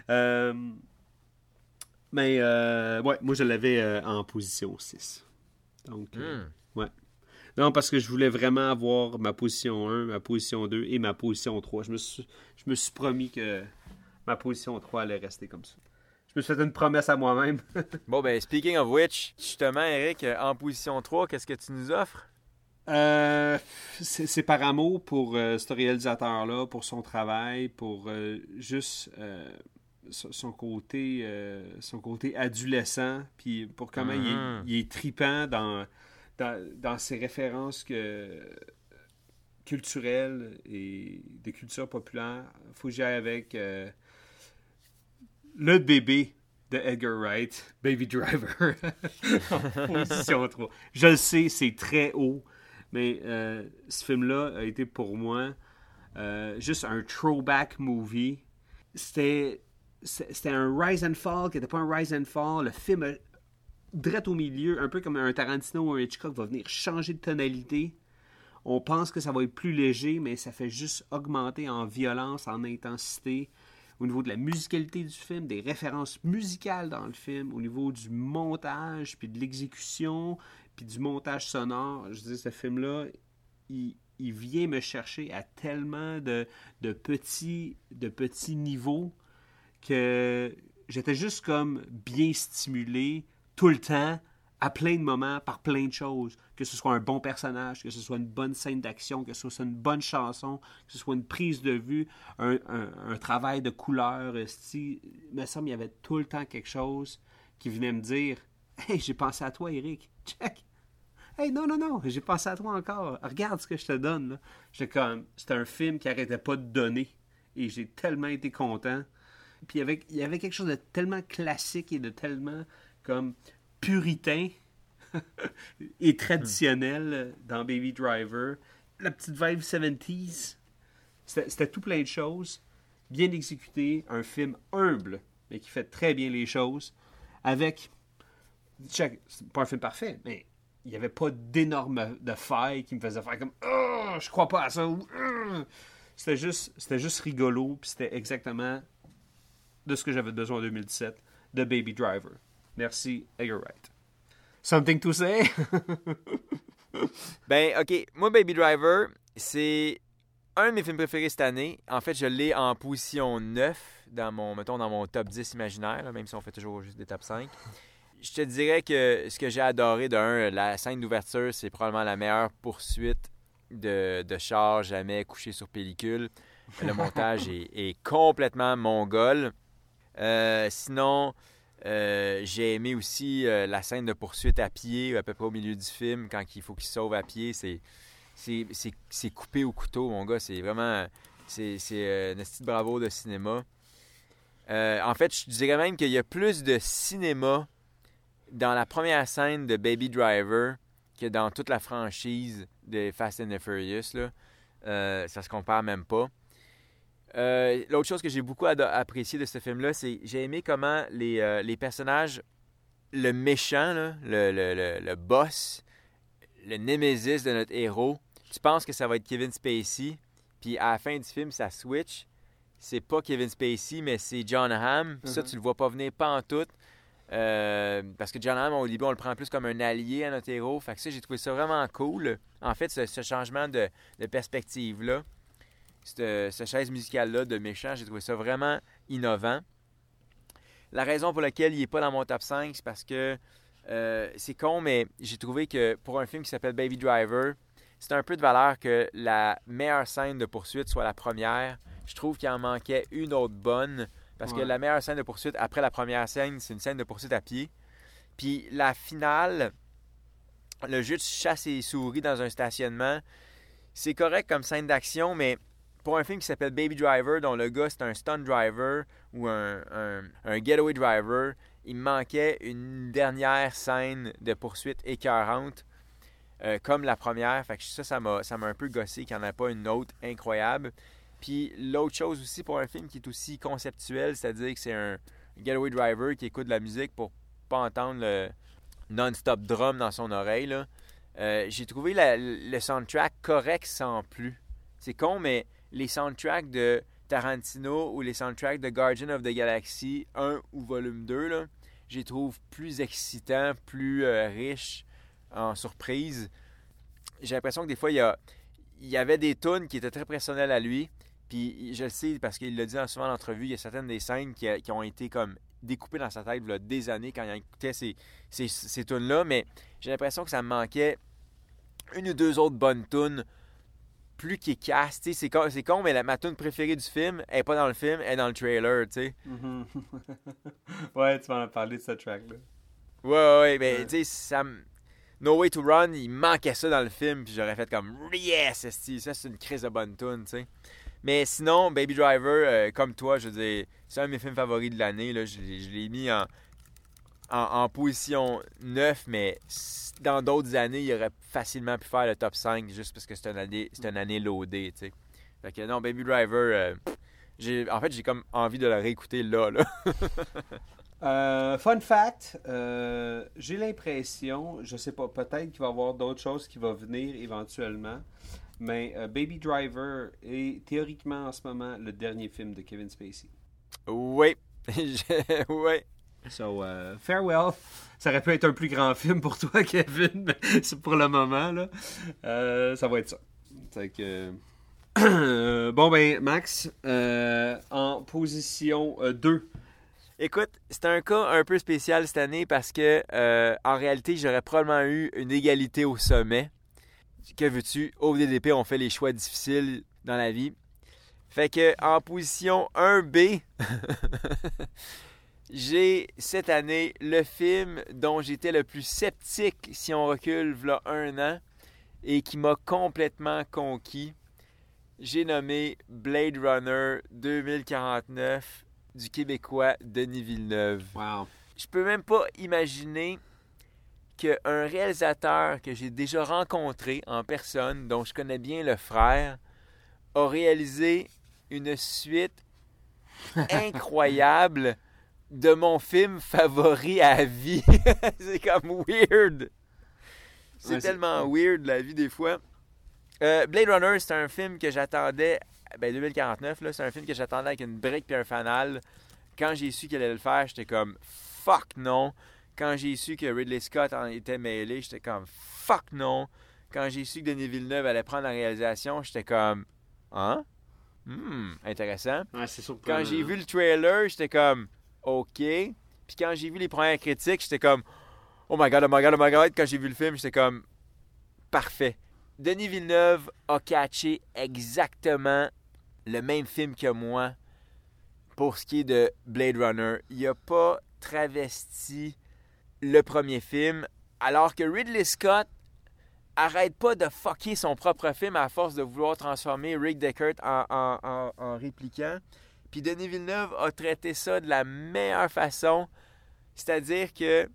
Euh, mais euh, ouais, moi je l'avais euh, en position 6. Donc, Hmm. ouais. Non, parce que je voulais vraiment avoir ma position 1, ma position 2 et ma position 3. Je me suis, je me suis promis que ma position 3 allait rester comme ça. Je me suis fait une promesse à moi-même. Bon, ben, speaking of which, justement, Eric, euh, en position 3, qu'est-ce que tu nous offres? Euh, c'est par amour pour euh, ce réalisateur-là, pour son travail, pour euh, juste euh, son côté, euh, son côté adolescent, puis pour comment il, est, Mhm. il est tripant dans, dans, dans ses références que, culturelles et de culture populaire. Faut que j'aille avec euh, le bébé de Edgar Wright, Baby Driver, position 3. Je le sais, c'est très haut, mais euh, ce film-là a été pour moi euh, juste un throwback movie. C'était c'était un rise and fall qui n'était pas un rise and fall. Le film, direct au milieu, un peu comme un Tarantino ou un Hitchcock, va venir changer de tonalité. on pense que ça va être plus léger, mais ça fait juste augmenter en violence, en intensité, au niveau de la musicalité du film, des références musicales dans le film, au niveau du montage, puis de l'exécution, puis du montage sonore. Je dis, ce film-là, il, il vient me chercher à tellement de, de, petits, de petits niveaux que j'étais juste comme bien stimulé tout le temps, à plein de moments, par plein de choses. Que ce soit un bon personnage, que ce soit une bonne scène d'action, que ce soit une bonne chanson, que ce soit une prise de vue, un, travail de couleur. Il me semble qu'il y avait tout le temps quelque chose qui venait me dire Hey, j'ai pensé à toi, Eric. Check. Hey, non, non, non, j'ai pensé à toi encore. Regarde ce que je te donne. C'était un film qui arrêtait pas de donner. Et j'ai tellement été content. Puis il y, avait, il y avait quelque chose de tellement classique et de tellement comme puritain et traditionnel dans Baby Driver. La petite vibe 70s. C'était tout plein de choses. Bien exécuté. Un film humble, mais qui fait très bien les choses. Avec. C'est pas un film parfait, mais il n'y avait pas d'énormes de failles qui me faisaient faire comme oh, je crois pas à ça c'était juste c'était juste rigolo puis c'était exactement de ce que j'avais besoin en 2017 de Baby Driver merci Edgar Wright something to say? Ben ok moi Baby Driver c'est un de mes films préférés cette année en fait je l'ai en position 9 dans mon mettons dans mon top 10 imaginaire même si on fait toujours juste des top 5 je te dirais que ce que j'ai adoré d'un, la scène d'ouverture, c'est probablement la meilleure poursuite de, de char jamais couché sur pellicule. Le montage est, complètement mongol. Euh, sinon, euh, j'ai aimé aussi euh, la scène de poursuite à pied, à peu près au milieu du film, quand il faut qu'il sauve à pied. C'est, c'est, coupé au couteau, mon gars. C'est vraiment. C'est, c'est un petit bravo de cinéma. en fait, je dirais même qu'il y a plus de cinéma dans la première scène de Baby Driver que dans toute la franchise de Fast and the Furious. Là. Euh, ça se compare même pas. Euh, l'autre chose que j'ai beaucoup apprécié de ce film-là, c'est j'ai aimé comment les, euh, les, personnages, le méchant, le, le, le, boss, le némésis de notre héros, tu penses que ça va être Kevin Spacey, puis à la fin du film, ça switch. C'est pas Kevin Spacey, mais c'est John Hamm. Ça, mm-hmm. tu le vois pas venir pas en tout. Euh, parce que John Hamm, au début, on le prend plus comme un allié à notre héros. Fait que ça, j'ai trouvé ça vraiment cool. En fait, ce, changement de, perspective-là, ce chaise musicale-là de méchant, j'ai trouvé ça vraiment innovant. La raison pour laquelle il n'est pas dans mon top 5, c'est parce que euh, c'est con, mais j'ai trouvé que pour un film qui s'appelle Baby Driver, c'est un peu de valeur que la meilleure scène de poursuite soit la première. Je trouve qu'il en manquait une autre bonne. Parce que la meilleure scène de poursuite après la première scène, c'est une scène de poursuite à pied. Puis la finale, le jeu de chasse et souris dans un stationnement, c'est correct comme scène d'action, mais pour un film qui s'appelle Baby Driver, dont le gars c'est un stunt driver ou un, un, getaway driver, il manquait une dernière scène de poursuite écœurante. Euh, comme la première. Fait que ça, ça m'a, ça m'a un peu gossé qu'il n'y en a pas une autre incroyable. Puis l'autre chose aussi pour un film qui est aussi conceptuel, c'est-à-dire que c'est un getaway driver qui écoute de la musique pour pas entendre le non-stop drum dans son oreille. Euh, j'ai trouvé le soundtrack correct sans plus. C'est con, mais les soundtracks de Tarantino ou les soundtracks de Guardian of the Galaxy 1 ou volume 2, là, les trouve plus excitants, plus euh, riches en surprise. J'ai l'impression que des fois, il y, avait des tunes qui étaient très personnelles à lui, puis je le sais parce qu'il l'a dit souvent en entrevue, il y a certaines des scènes qui, ont été comme découpées dans sa tête des années quand il écoutait ces, ces, ces tunes-là, mais j'ai l'impression que ça me manquait une ou deux autres bonnes tunes plus qui casse. C'est con, con, mais la, ma tune préférée du film elle n'est pas dans le film, elle est dans le trailer, tu sais. Mm-hmm. ouais, tu m'en as parlé de cette track-là. Ouais, ouais, mais tu sais, ça No Way to Run, il manquait ça dans le film, puis j'aurais fait comme Yes, ça c'est une crise de bonne tune, tu sais. Mais sinon, Baby Driver, euh, comme toi, je veux dire, c'est un de mes films favoris de l'année. Je l'ai mis en, en, position 9, mais dans d'autres années, il aurait facilement pu faire le top 5 juste parce que c'est une année, c'est une année loadée, tu sais. Fait que non, Baby Driver, euh, en fait, j'ai comme envie de le réécouter là, là. Euh, fun fact, euh, j'ai l'impression, je sais pas, peut-être qu'il va y avoir d'autres choses qui vont venir éventuellement, mais euh, Baby Driver est théoriquement en ce moment le dernier film de Kevin Spacey. Oui. Je- oui. So, euh, farewell. Ça aurait pu être un plus grand film pour toi, Kevin, mais c'est pour le moment, là. Euh, ça va être ça. Fait que... euh, bon, ben, Max, en position 2. Écoute, c'est un cas un peu spécial cette année parce que, en réalité, j'aurais probablement eu une égalité au sommet. Que veux-tu? Au DDP, on fait les choix difficiles dans la vie. Fait que, en position 1B, j'ai cette année le film dont j'étais le plus sceptique si on recule v'là un an et qui m'a complètement conquis. J'ai nommé Blade Runner 2049 du Québécois Denis Villeneuve. Wow. Je peux même pas imaginer qu'un réalisateur que j'ai déjà rencontré en personne, dont je connais bien le frère, a réalisé une suite incroyable de mon film favori à vie. c'est comme weird. C'est Ouais, tellement weird la vie des fois. Euh, Blade Runner, c'est un film que j'attendais. Ben 2049, là, c'est un film que j'attendais avec une brique puis un fanal. Quand j'ai su qu'elle allait le faire, j'étais comme fuck non. Quand j'ai su que Ridley Scott en était mêlé, j'étais comme fuck non. Quand j'ai su que Denis Villeneuve allait prendre la réalisation, j'étais comme hein? Hmm, intéressant. Ouais. Quand j'ai vu le trailer, j'étais comme OK. Puis quand j'ai vu les premières critiques, j'étais comme Oh my god, oh my god, oh my god. Quand j'ai vu le film, j'étais comme parfait. Denis Villeneuve a catché exactement le même film que moi pour ce qui est de Blade Runner. Il a pas travesti le premier film, alors que Ridley Scott arrête pas de fucker son propre film à force de vouloir transformer Rick Deckard en- en- en répliquant. Puis Denis Villeneuve a traité ça de la meilleure façon, c'est-à-dire que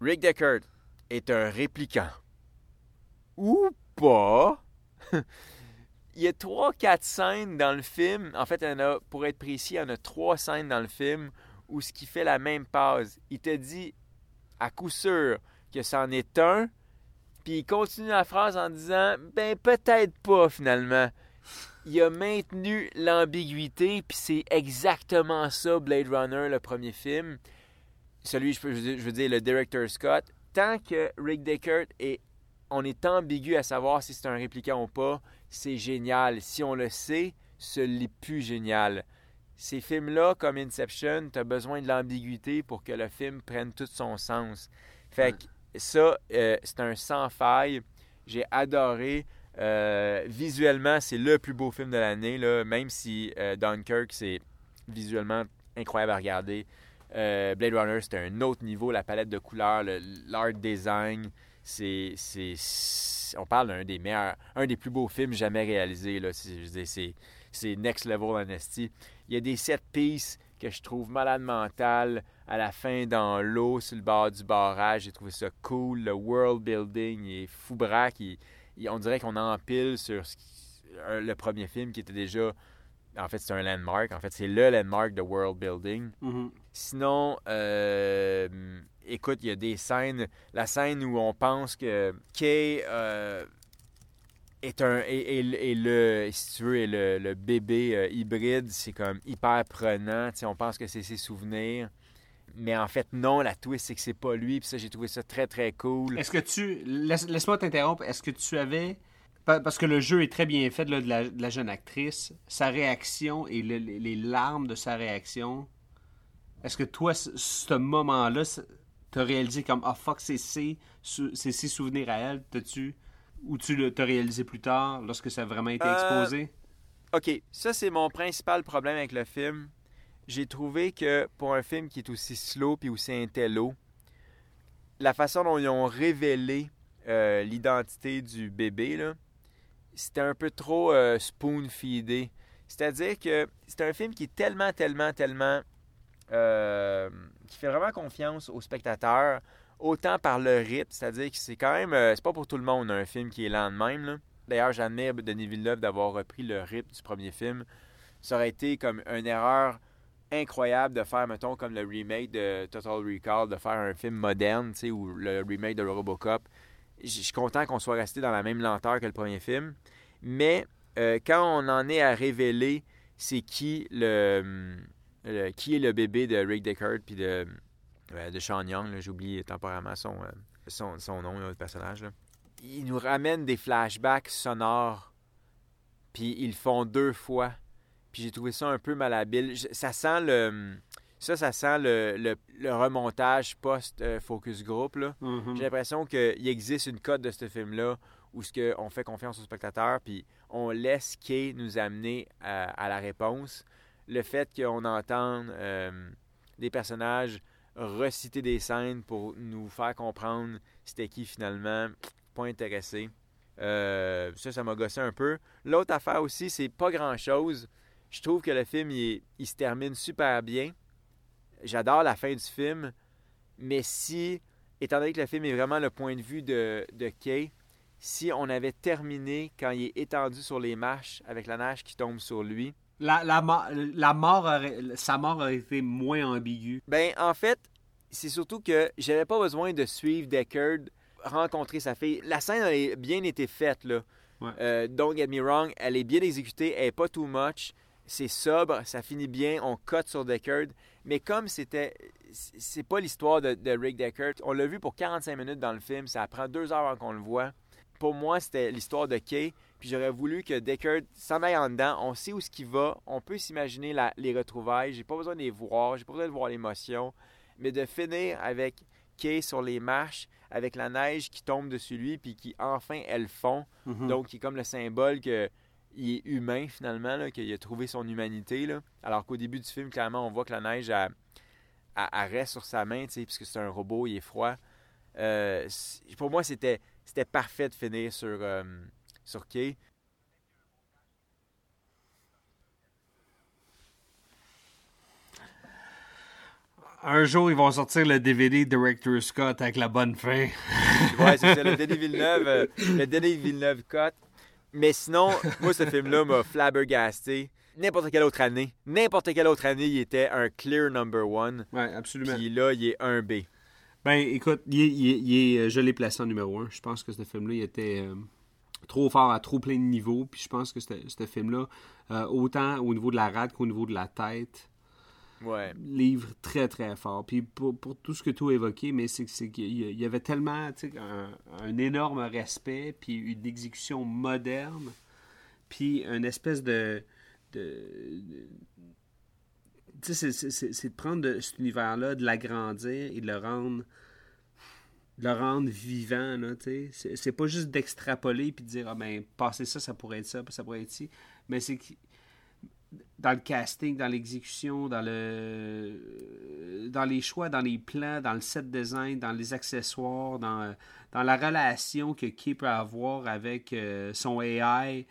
Rick Deckard est un répliquant. Ou pas. il y a trois, quatre scènes dans le film. En fait, pour être précis, il y en a trois scènes dans le film où ce qui fait la même pause. Il te dit à coup sûr que c'en est un, puis il continue la phrase en disant Ben, peut-être pas finalement. Il a maintenu l'ambiguïté, puis c'est exactement ça, Blade Runner, le premier film. Celui, je, veux dire, le director Scott. Tant que Rick Deckard est. On est ambigu à savoir si c'est un répliquant ou pas, c'est génial. Si on le sait, ce n'est plus génial. Ces films-là, comme Inception, tu as besoin de l'ambiguïté pour que le film prenne tout son sens. Fait que ça, euh, c'est un sans faille. J'ai adoré. Euh, visuellement, c'est le plus beau film de l'année, même si euh, Dunkirk, c'est visuellement incroyable à regarder. Euh, Blade Runner, c'est un autre niveau. La palette de couleurs, le- l'art design, c'est, on parle d'un des meilleurs, un des plus beaux films jamais réalisés. C'est, next level honesty. Il y a des set pieces que je trouve malade mental à la fin dans l'eau sur le bord du barrage. J'ai trouvé ça cool. Le world building il est fou braque. On dirait qu'on empile sur ce qui- le premier film qui était déjà. En fait, c'est un landmark. En fait, c'est le landmark de world building. Mhm. Sinon, euh, écoute, il y a des scènes. La scène où on pense que Kay euh, est un. le. Si tu veux, est le, le bébé euh, hybride, c'est comme hyper prenant. Tu sais, on pense que c'est ses souvenirs. Mais en fait, non, la twist, c'est que c'est pas lui. Puis ça, j'ai trouvé ça très, très cool. Est-ce que tu. laisse- Laisse-moi t'interrompre. Est-ce que tu avais. pa- Parce que le jeu est très bien fait là, de, la, de la jeune actrice. Sa réaction et le- les, larmes de sa réaction. Est-ce que toi, ce, moment-là, t'as réalisé comme Ah fuck, c'est ses, souvenirs à elle T'as-tu. Ou tu t'as réalisé plus tard lorsque ça a vraiment été Euh, exposé? OK, ça c'est mon principal problème avec le film. J'ai trouvé que pour un film qui est aussi slow puis aussi intello, la façon dont ils ont révélé euh, l'identité du bébé, là, c'était un peu trop euh, spoon-feedé. C'est-à-dire que c'est un film qui est tellement, tellement, tellement... euh, qui fait vraiment confiance aux spectateurs, autant par le rythme, c'est-à-dire que c'est quand même... c'est pas pour tout le monde un film qui est lent de même. D'ailleurs, j'admire Denis Villeneuve d'avoir repris le rythme du premier film. Ça aurait été comme une erreur incroyable de faire, mettons, comme le remake de Total Recall, de faire un film moderne, tu sais, ou le remake de Robocop. Je suis content qu'on soit resté dans la même lenteur que le premier film. Mais euh, quand on en est à révéler c'est qui le, qui est le bébé de Rick Deckard puis de, euh, de Sean Young, oublié temporairement son, euh, son, son nom, le personnage. Il nous ramène des flashbacks sonores, puis ils font deux fois. Puis j'ai trouvé ça un peu malhabile. Ça sent le... Ça, ça sent le, le- le remontage post-focus group. Mhm. J'ai l'impression qu'il existe une cote de ce film-là où ce que on fait confiance au spectateur, puis on laisse Kay nous amener à, à la réponse. Le fait qu'on entende euh, des personnages reciter des scènes pour nous faire comprendre c'était qui finalement, pas intéressé. Euh, ça, ça m'a gossé un peu. L'autre affaire aussi, c'est pas grand-chose. Je trouve que le film, il, se termine super bien. J'adore la fin du film, mais si, étant donné que le film est vraiment le point de vue de, de Kay, si on avait terminé quand il est étendu sur les marches avec la neige qui tombe sur lui, La, la, la mort aurait- sa mort aurait été moins ambiguë. Ben, en fait, c'est surtout que j'avais pas besoin de suivre Deckard rencontrer sa fille. La scène a bien été faite, là. Ouais. Euh, don't get me wrong, elle est bien exécutée, elle est pas too much. C'est sobre, ça finit bien, on cote sur Deckard. Mais comme c'était. C'est pas l'histoire de, de Rick Deckard. On l'a vu pour 45 minutes dans le film, ça prend deux heures avant qu'on le voit. Pour moi, c'était l'histoire de Kay. Puis j'aurais voulu que Deckard s'en aille en dedans. On sait où ce qu'il va. On peut s'imaginer la- les retrouvailles. J'ai pas besoin de les voir. J'ai pas besoin de voir l'émotion. Mais de finir avec Kay sur les marches, avec la neige qui tombe dessus lui, puis qui enfin elle fond. Mhm. Donc, qui est comme le symbole que il est humain finalement, là, qu'il a trouvé son humanité. Là. Alors qu'au début du film, clairement, on voit que la neige elle, elle- elle reste sur sa main, puisque c'est un robot, il est froid. Euh, pour moi, c'était c'était parfait de finir sur, euh, sur Kay. Un jour, ils vont sortir le DVD Director Scott avec la bonne fin. Ouais, c'est ça, le Denis Villeneuve, euh, le Denis Villeneuve cut. Mais sinon, moi, ce film-là m'a flabbergasté. N'importe quelle autre année, n'importe quelle autre année, il était un clear number one. Ouais, absolument. Puis là, il est un B. Ben, écoute, il euh, je l'ai placé en numéro un. Je pense que ce film-là, il était euh, trop fort à trop plein de niveaux. Puis je pense que ce ce film-là, euh, autant au niveau de la rate qu'au niveau de la tête, Livre très très fort. Puis pour, pour tout ce que tu as évoqué, mais c'est qu'il y avait tellement un, un énorme respect, puis une exécution moderne, puis une espèce de. de, tu sais, c'est- de prendre cet univers-là, de l'agrandir et de le rendre de le rendre vivant, là, tu sais. C'est- pas juste d'extrapoler puis de dire, ah ben, passer ça, ça pourrait être ça, ça pourrait être ci. Mais c'est dans le casting, dans l'exécution, dans le dans les choix, dans les plans, dans le set design, dans les accessoires, dans, dans la relation que Kay peut avoir avec euh, son AI.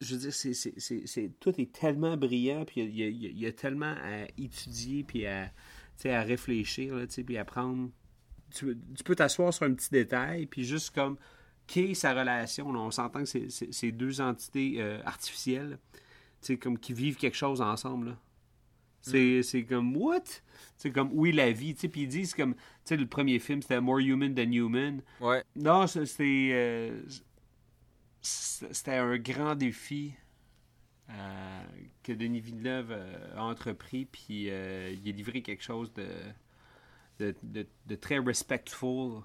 Je veux dire, c'est, c'est, c'est, tout est tellement brillant, puis il y a, tellement à étudier, puis à, à réfléchir, puis à prendre... Tu, peux t'asseoir sur un petit détail, puis juste comme Kay, sa relation, on s'entend que c'est, deux entités euh, artificielles, sais, comme qui vivent quelque chose ensemble, là. C'est, comme, what? C'est comme, oui, la vie, tu sais, puis ils disent comme, tu sais, le premier film, c'était More Human Than Human. Ouais. Non, c'était, euh, c'était un grand défi euh, que Denis Villeneuve euh, a entrepris, puis euh, il a livré quelque chose de, de, de- de très respectful,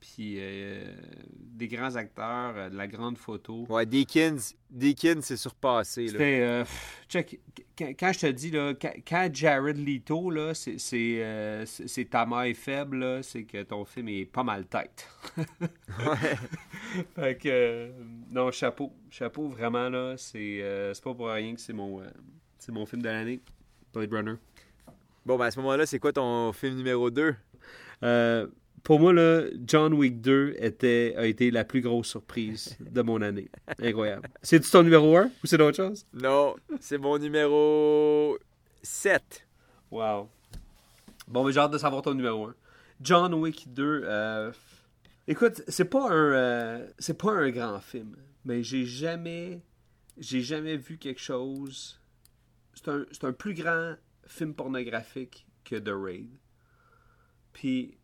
puis euh, des grands acteurs, euh, de la grande photo. Ouais, Deakins, Deakins s'est surpassé. C'était. euh, check, quand, je te dis, là, quand, Jared Leto, là, c'est, ta maille faible, c'est que ton film est pas mal tête. fait que. non, chapeau. Chapeau, vraiment, là. C'est, c'est pas pour rien que c'est mon, c'est mon film de l'année. Blade Runner. Bon, ben à ce moment-là, c'est quoi ton film numéro 2? Euh, pour moi, là, John Wick 2 était, a été la plus grosse surprise de mon année. Incroyable. C'est-tu ton numéro 1 ou c'est d'autre chose? Non, c'est mon numéro 7. Wow. Bon, mais j'ai hâte de savoir ton numéro 1. John Wick 2. euh, Écoute, c'est pas un euh, c'est pas un grand film, mais j'ai jamais j'ai jamais vu quelque chose. C'est un, c'est un plus grand film pornographique que The Raid. Puis,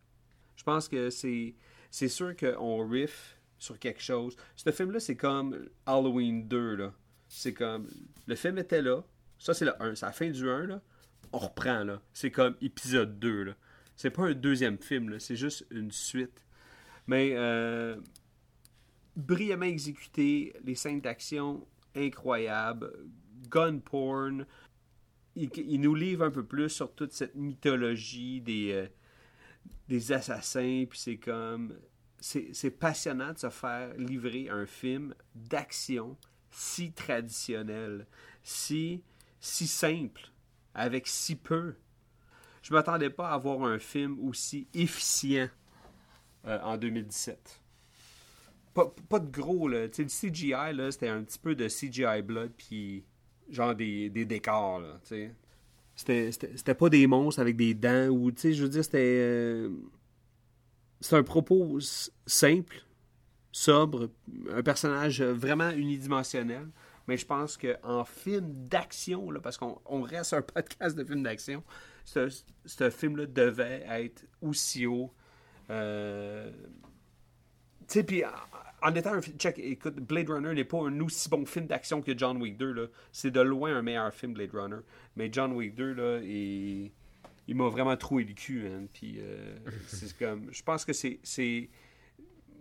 je pense que c'est, c'est sûr qu'on riff sur quelque chose. Ce film-là, c'est comme Halloween 2, là. C'est comme, le film était là, ça c'est le 1, c'est la fin du 1, là. On reprend, là. C'est comme épisode 2, là. C'est pas un deuxième film, là, c'est juste une suite. Mais, euh, brillamment exécuté, les scènes d'action incroyables, gun porn. Il, nous livre un peu plus sur toute cette mythologie des, euh, des assassins, puis c'est comme. C'est passionnant de se faire livrer un film d'action si traditionnel, si, si simple, avec si peu. Je m'attendais pas à voir un film aussi efficient euh, en 2017 pas, de gros, là. Tu sais, le CGI, là, c'était un petit peu de CGI blood, puis genre des, des décors, là. C'était, pas des monstres avec des dents, ou, tu sais, je veux dire, c'était... Euh, c'est un propos simple, sobre, un personnage vraiment unidimensionnel. Mais je pense qu'en film d'action, parce qu'on on reste un podcast de film d'action, ce, ce film-là devait être aussi haut. Euh, tu sais, puis en étant un check, écoute, Blade Runner n'est pas un aussi bon film d'action que John Wick 2. Là. C'est de loin un meilleur film, Blade Runner. Mais John Wick 2, là, il, il m'a vraiment troué le cul. Hein. Puis, euh, c'est comme, je pense que c'est, c'est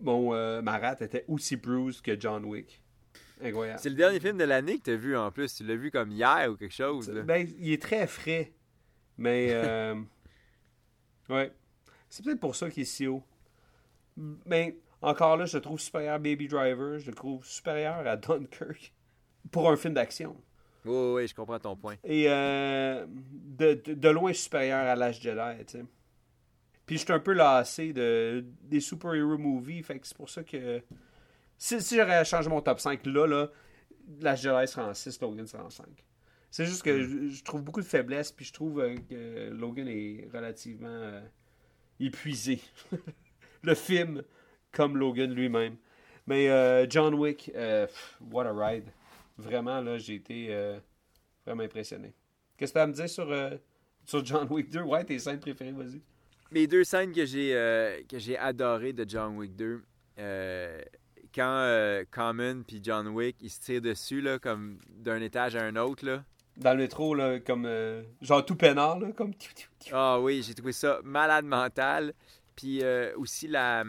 mon euh, Marat était aussi bruised que John Wick. Incroyable. C'est le dernier film de l'année que tu as vu en plus. Tu l'as vu comme hier ou quelque chose. Là. Ben, il est très frais. Mais, euh, ouais. C'est peut-être pour ça qu'il est si haut. Mais encore là, je le trouve supérieur à Baby Driver, je le trouve supérieur à Dunkirk pour un film d'action. Oui, oui, je comprends ton point. Et euh, de, de, loin supérieur à l'âge Jedi, tu sais. Puis je suis un peu lassé de, des super-hero movies, fait que c'est pour ça que si, si j'aurais changé mon top 5 là, là, l'âge Jedi serait en 6, Logan serait en 5. C'est juste que mm. je, trouve beaucoup de faiblesses, puis je trouve euh, que Logan est relativement euh, épuisé. le film comme Logan lui-même. Mais euh, John Wick, euh, what a ride. Vraiment, là, j'ai été euh, vraiment impressionné. Qu'est-ce que tu as à me dire sur, sur John Wick 2? Ouais, tes scènes préférées, vas-y. Les deux scènes que j'ai que j'ai adorées de John Wick 2, quand Common puis John Wick, ils se tirent dessus, là, comme d'un étage à un autre, là. Dans le métro, là, comme... genre tout peinard, là, comme... Ah oui, j'ai trouvé ça malade mental. Puis aussi la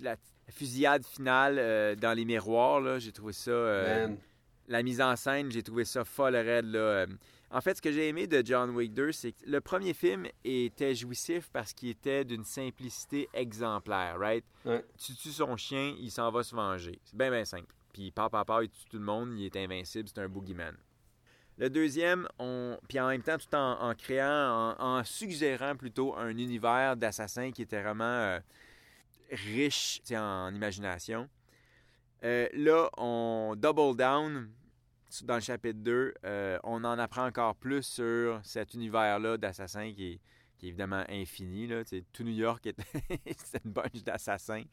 la fusillade finale euh, dans les miroirs, j'ai trouvé ça. Euh, la mise en scène, j'ai trouvé ça folle raide. Là. Euh. En fait, ce que j'ai aimé de John Wick 2, c'est que le premier film était jouissif parce qu'il était d'une simplicité exemplaire, right? Tu tues son chien, il s'en va se venger. C'est bien, bien simple. Puis, papa, papa, il tue tout le monde, il est invincible, c'est un boogeyman. Le deuxième, on... puis en même temps, tout en, créant, en, suggérant plutôt un univers d'assassins qui était vraiment riche en imagination. Euh, là, on double down dans le chapitre 2. Euh, on en apprend encore plus sur cet univers-là d'assassins qui est, évidemment infini. Là. Tout New York est, une bunch d'assassins.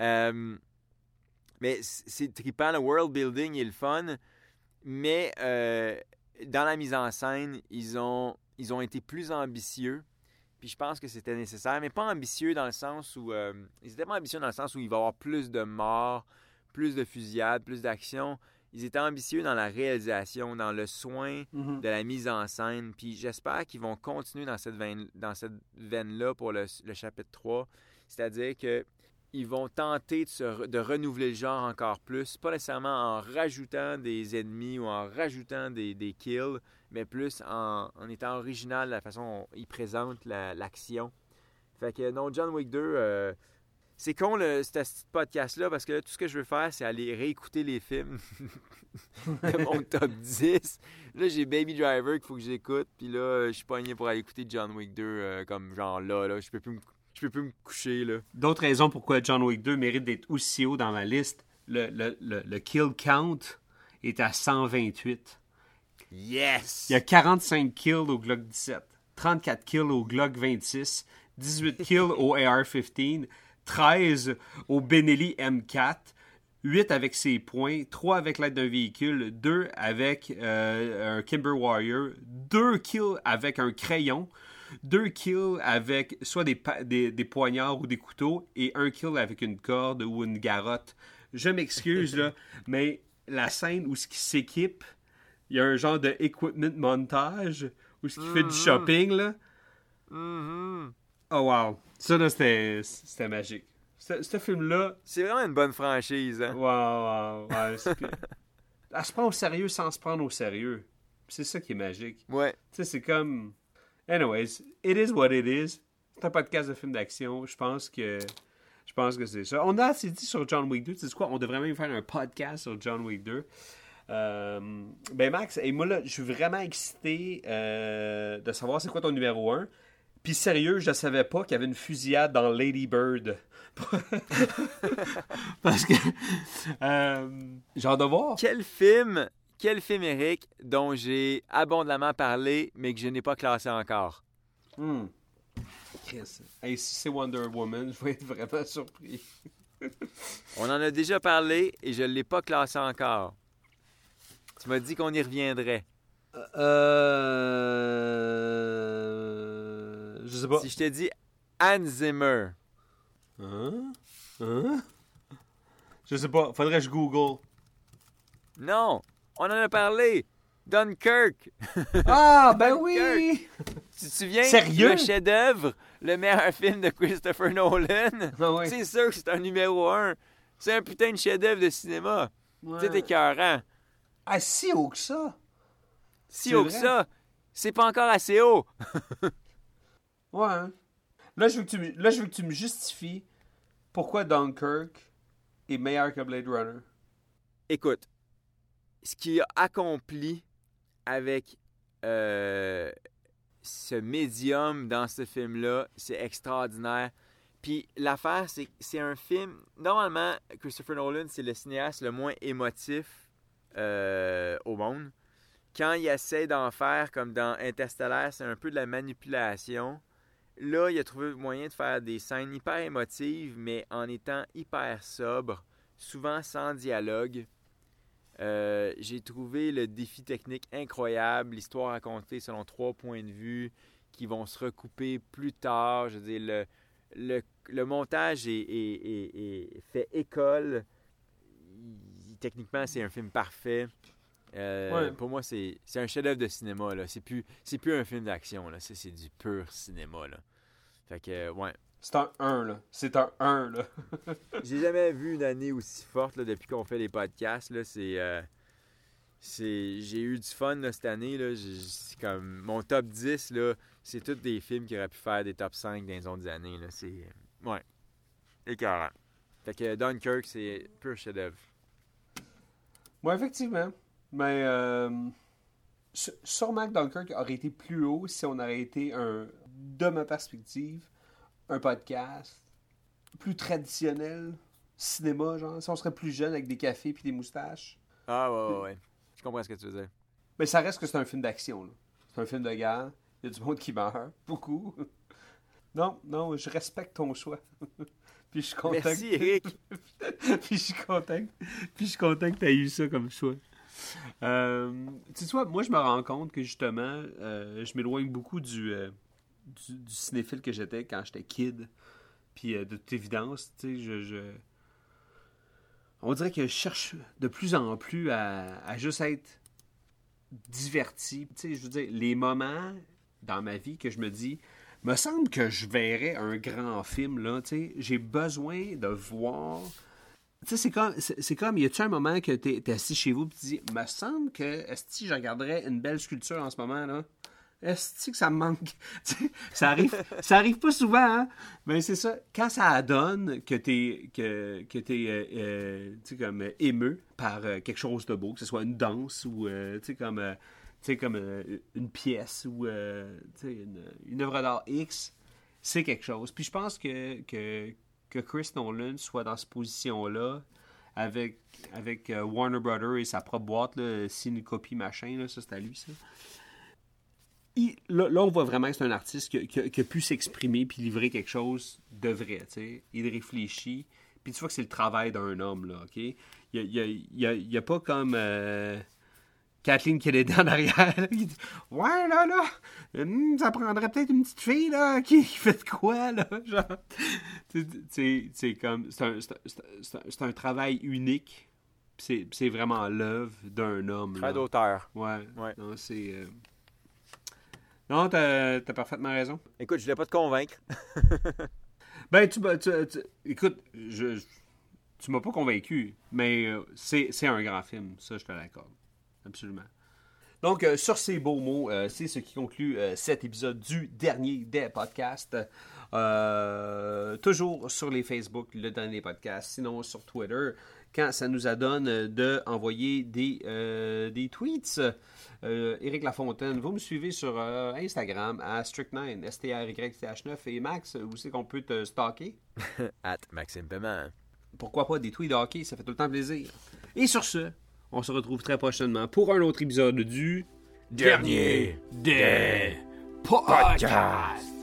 Euh, mais c'est trippant, le world building est le fun. Mais dans la mise en scène, ils ont, ils ont été plus ambitieux puis je pense que c'était nécessaire, mais pas ambitieux dans le sens où. Euh, ils étaient pas ambitieux dans le sens où il va y avoir plus de morts, plus de fusillades, plus d'action. Ils étaient ambitieux dans la réalisation, dans le soin mhm. de la mise en scène. Puis j'espère qu'ils vont continuer dans cette veine, dans cette veine-là pour le, chapitre 3. C'est-à-dire que ils vont tenter de, renouveler le genre encore plus, pas nécessairement en rajoutant des ennemis ou en rajoutant des, kills, mais plus en, étant original la façon dont il présente l'action. fait que non, John Wick 2, euh, c'est con le, ce podcast-là parce que tout ce que je veux faire, c'est aller réécouter les films de mon top 10. Là, j'ai Baby Driver qu'il faut que j'écoute, puis là, je suis pogné pour aller écouter John Wick 2 euh, comme genre là, là, je peux plus me, je peux plus me coucher là. D'autres raisons pourquoi John Wick 2 mérite d'être aussi haut dans ma liste, le, le, le kill count est à 128. Yes! Il y a 45 kills au Glock 17, 34 kills au Glock 26, 18 kills au AR-15, 13 au Benelli M4, 8 avec ses poings, 3 avec l'aide d'un véhicule, 2 avec euh, un Kimber Warrior, 2 kills avec un crayon, 2 kills avec soit des, des, des poignards ou des couteaux, et un kill avec une corde ou une garotte. Je m'excuse, là, mais la scène où ce qui s'équipe, il y a un genre de equipment montage où ce qui fait du shopping, là. Mhm. Oh wow. Ça, là, c'était magique. Ce, ce film-là, C'est vraiment une bonne franchise. Hein? wow, wow, c'est- Elle se prend au sérieux sans se prendre au sérieux. C'est ça qui est magique. Ouais. Tu sais, c'est comme. Anyways, it is what it is. C'est un podcast de film d'action. Je pense que. Je pense que c'est ça. On a assez dit sur John Wick 2. Tu sais quoi? On devrait même faire un podcast sur John Wick 2. Euh, ben Max, et moi là, je suis vraiment excité euh, de savoir c'est quoi ton numéro 1. Puis sérieux, je ne savais pas qu'il y avait une fusillade dans Lady Bird. Parce que. Euh, hâte de voir. Quel film, quel film, Eric, dont j'ai abondamment parlé, mais que je n'ai pas classé encore? Hmm. Chris. Hey, si c'est Wonder Woman, je vais être vraiment surpris. On en a déjà parlé et je ne l'ai pas classé encore. Tu m'as dit qu'on y reviendrait. Euh... Je sais pas. Si je te dis Hans Zimmer, Hein? Hein? Je sais pas. Faudrait que je Google. non, on en a parlé. Dunkirk. Ah, ben oui! Tu te souviens? Sérieux? Le chef-d'œuvre, le meilleur film de Christopher Nolan? Ah ouais. C'est sûr que c'est un numéro un. C'est un putain de chef-d'œuvre de cinéma. Ouais. C'est écœurant. Ah, si haut que ça? Si haut que ça, c'est pas encore assez haut. Ouais. hein. Là, je veux que tu là, je veux que tu me justifies pourquoi Dunkirk est meilleur que Blade Runner. Écoute, ce qu'il a accompli avec euh, ce médium dans ce film-là, c'est extraordinaire. Puis l'affaire, c'est c'est un film. Normalement, Christopher Nolan, c'est le cinéaste le moins émotif euh, au monde. Quand il essaie d'en faire, comme dans Interstellar, c'est un peu de la manipulation. Là, il a trouvé moyen de faire des scènes hyper émotives, mais en étant hyper sobre, souvent sans dialogue. Euh, j'ai trouvé le défi technique incroyable, l'histoire racontée selon trois points de vue qui vont se recouper plus tard. Je veux dire, le, le, le montage est, est- est- est- fait école. Il- techniquement, c'est un film parfait. Euh, Ouais. Pour moi, c'est un chef-d'œuvre de cinéma. C'est plus, plus un film d'action. C'est du pur cinéma. Là. Fait que, ouais. C'est un 1, là. C'est un 1, là. J'ai jamais vu une année aussi forte là, depuis qu'on fait les podcasts. Là, c'est, euh, c'est, j'ai eu du fun là, cette année. Là. J'ai- c'est comme mon top 10, là, c'est tous des films qui auraient pu faire des top 5 dans les autres années. Là. C'est, ouais, écœurant. Fait que Dunkirk, c'est pur chef-d'œuvre. Ouais, effectivement. Mais euh, sûrement que Dunkirk aurait été plus haut si on aurait été un, de ma perspective, un podcast plus traditionnel, cinéma, genre. Si on serait plus jeune avec des cafés puis des moustaches. Ah ouais, ouais, ouais. Je comprends ce que tu veux dire. Mais ça reste que c'est un film d'action, là. C'est un film de guerre. Il y a du monde qui meurt. Beaucoup. Non, non, je respecte ton choix. puis je suis content. Merci, que- Eric. puis je suis content. Puis je suis content que tu aies eu ça comme choix. Euh, tu sais moi je me rends compte que justement, euh, je m'éloigne beaucoup du, euh, du, cinéphile que j'étais quand j'étais kid. Puis euh, de toute évidence, tu sais, je, On dirait que je cherche de plus en plus à, juste être diverti. Tu sais, je veux dire, les moments dans ma vie que je me dis, me semble que je verrais un grand film, là, tu sais, j'ai besoin de voir... Tu sais, c'est comme, c'est comme, y a-tu un moment que t'es es assis chez vous et tu dis, me semble que, est-ce que je regarderais une belle sculpture en ce moment, là? Est-ce que ça me manque? Ça arrive, ça arrive pas souvent, hein? Mais c'est ça. Quand ça donne que t'es, que, que euh, euh, comme euh, émeu par quelque chose de beau, que ce soit une danse ou, comme, comme une pièce ou, une, œuvre d'art X, c'est quelque chose. Puis je pense que, que, que Chris Nolan soit dans cette position-là avec, avec Warner Brothers et sa propre boîte, là, Cinecopy machin, ça c'est à lui, ça. Il- là, là, on voit vraiment que c'est un artiste qui, a- qui a- qui a pu s'exprimer puis livrer quelque chose de vrai. tu sais. Il réfléchit, puis tu vois que c'est le travail d'un homme, là, OK? Il y a, il il il pas comme euh, Kathleen Kennedy en arrière, qui dit « Ouais, là, là, hum, ça prendrait peut-être une petite fille, là, qui, qui fait de quoi, là? » Genre, c'est comme... C'est un, c'est un- travail unique, c'est c'est vraiment l'œuvre d'un homme. Travail d'auteur. Ouais. Ouais. Non, c'est... euh, Non, t'as as parfaitement raison. Écoute, je voulais pas te convaincre. Ben, tu, m'as- tu- tu- écoute, je, je- tu m'as pas convaincu, mais euh, c'est c'est un grand film, ça, je te l'accorde. Absolument. Donc, euh, sur ces beaux mots, euh, c'est ce qui conclut euh, cet épisode du dernier des podcasts. Toujours sur les Facebook, le dernier podcast, sinon sur Twitter, quand ça nous adonne de envoyer des, euh, des tweets. Euh, Éric Lafontaine, vous me suivez sur euh, Instagram à Strict9, S-T-R-Y-T-H-9. Et Max, où c'est qu'on peut te stalker? At Maxime Paiement. pourquoi pas des tweets de hockey, ça fait tout le temps plaisir. Et sur ce, on se retrouve très prochainement pour un autre épisode du Dernier des podcasts.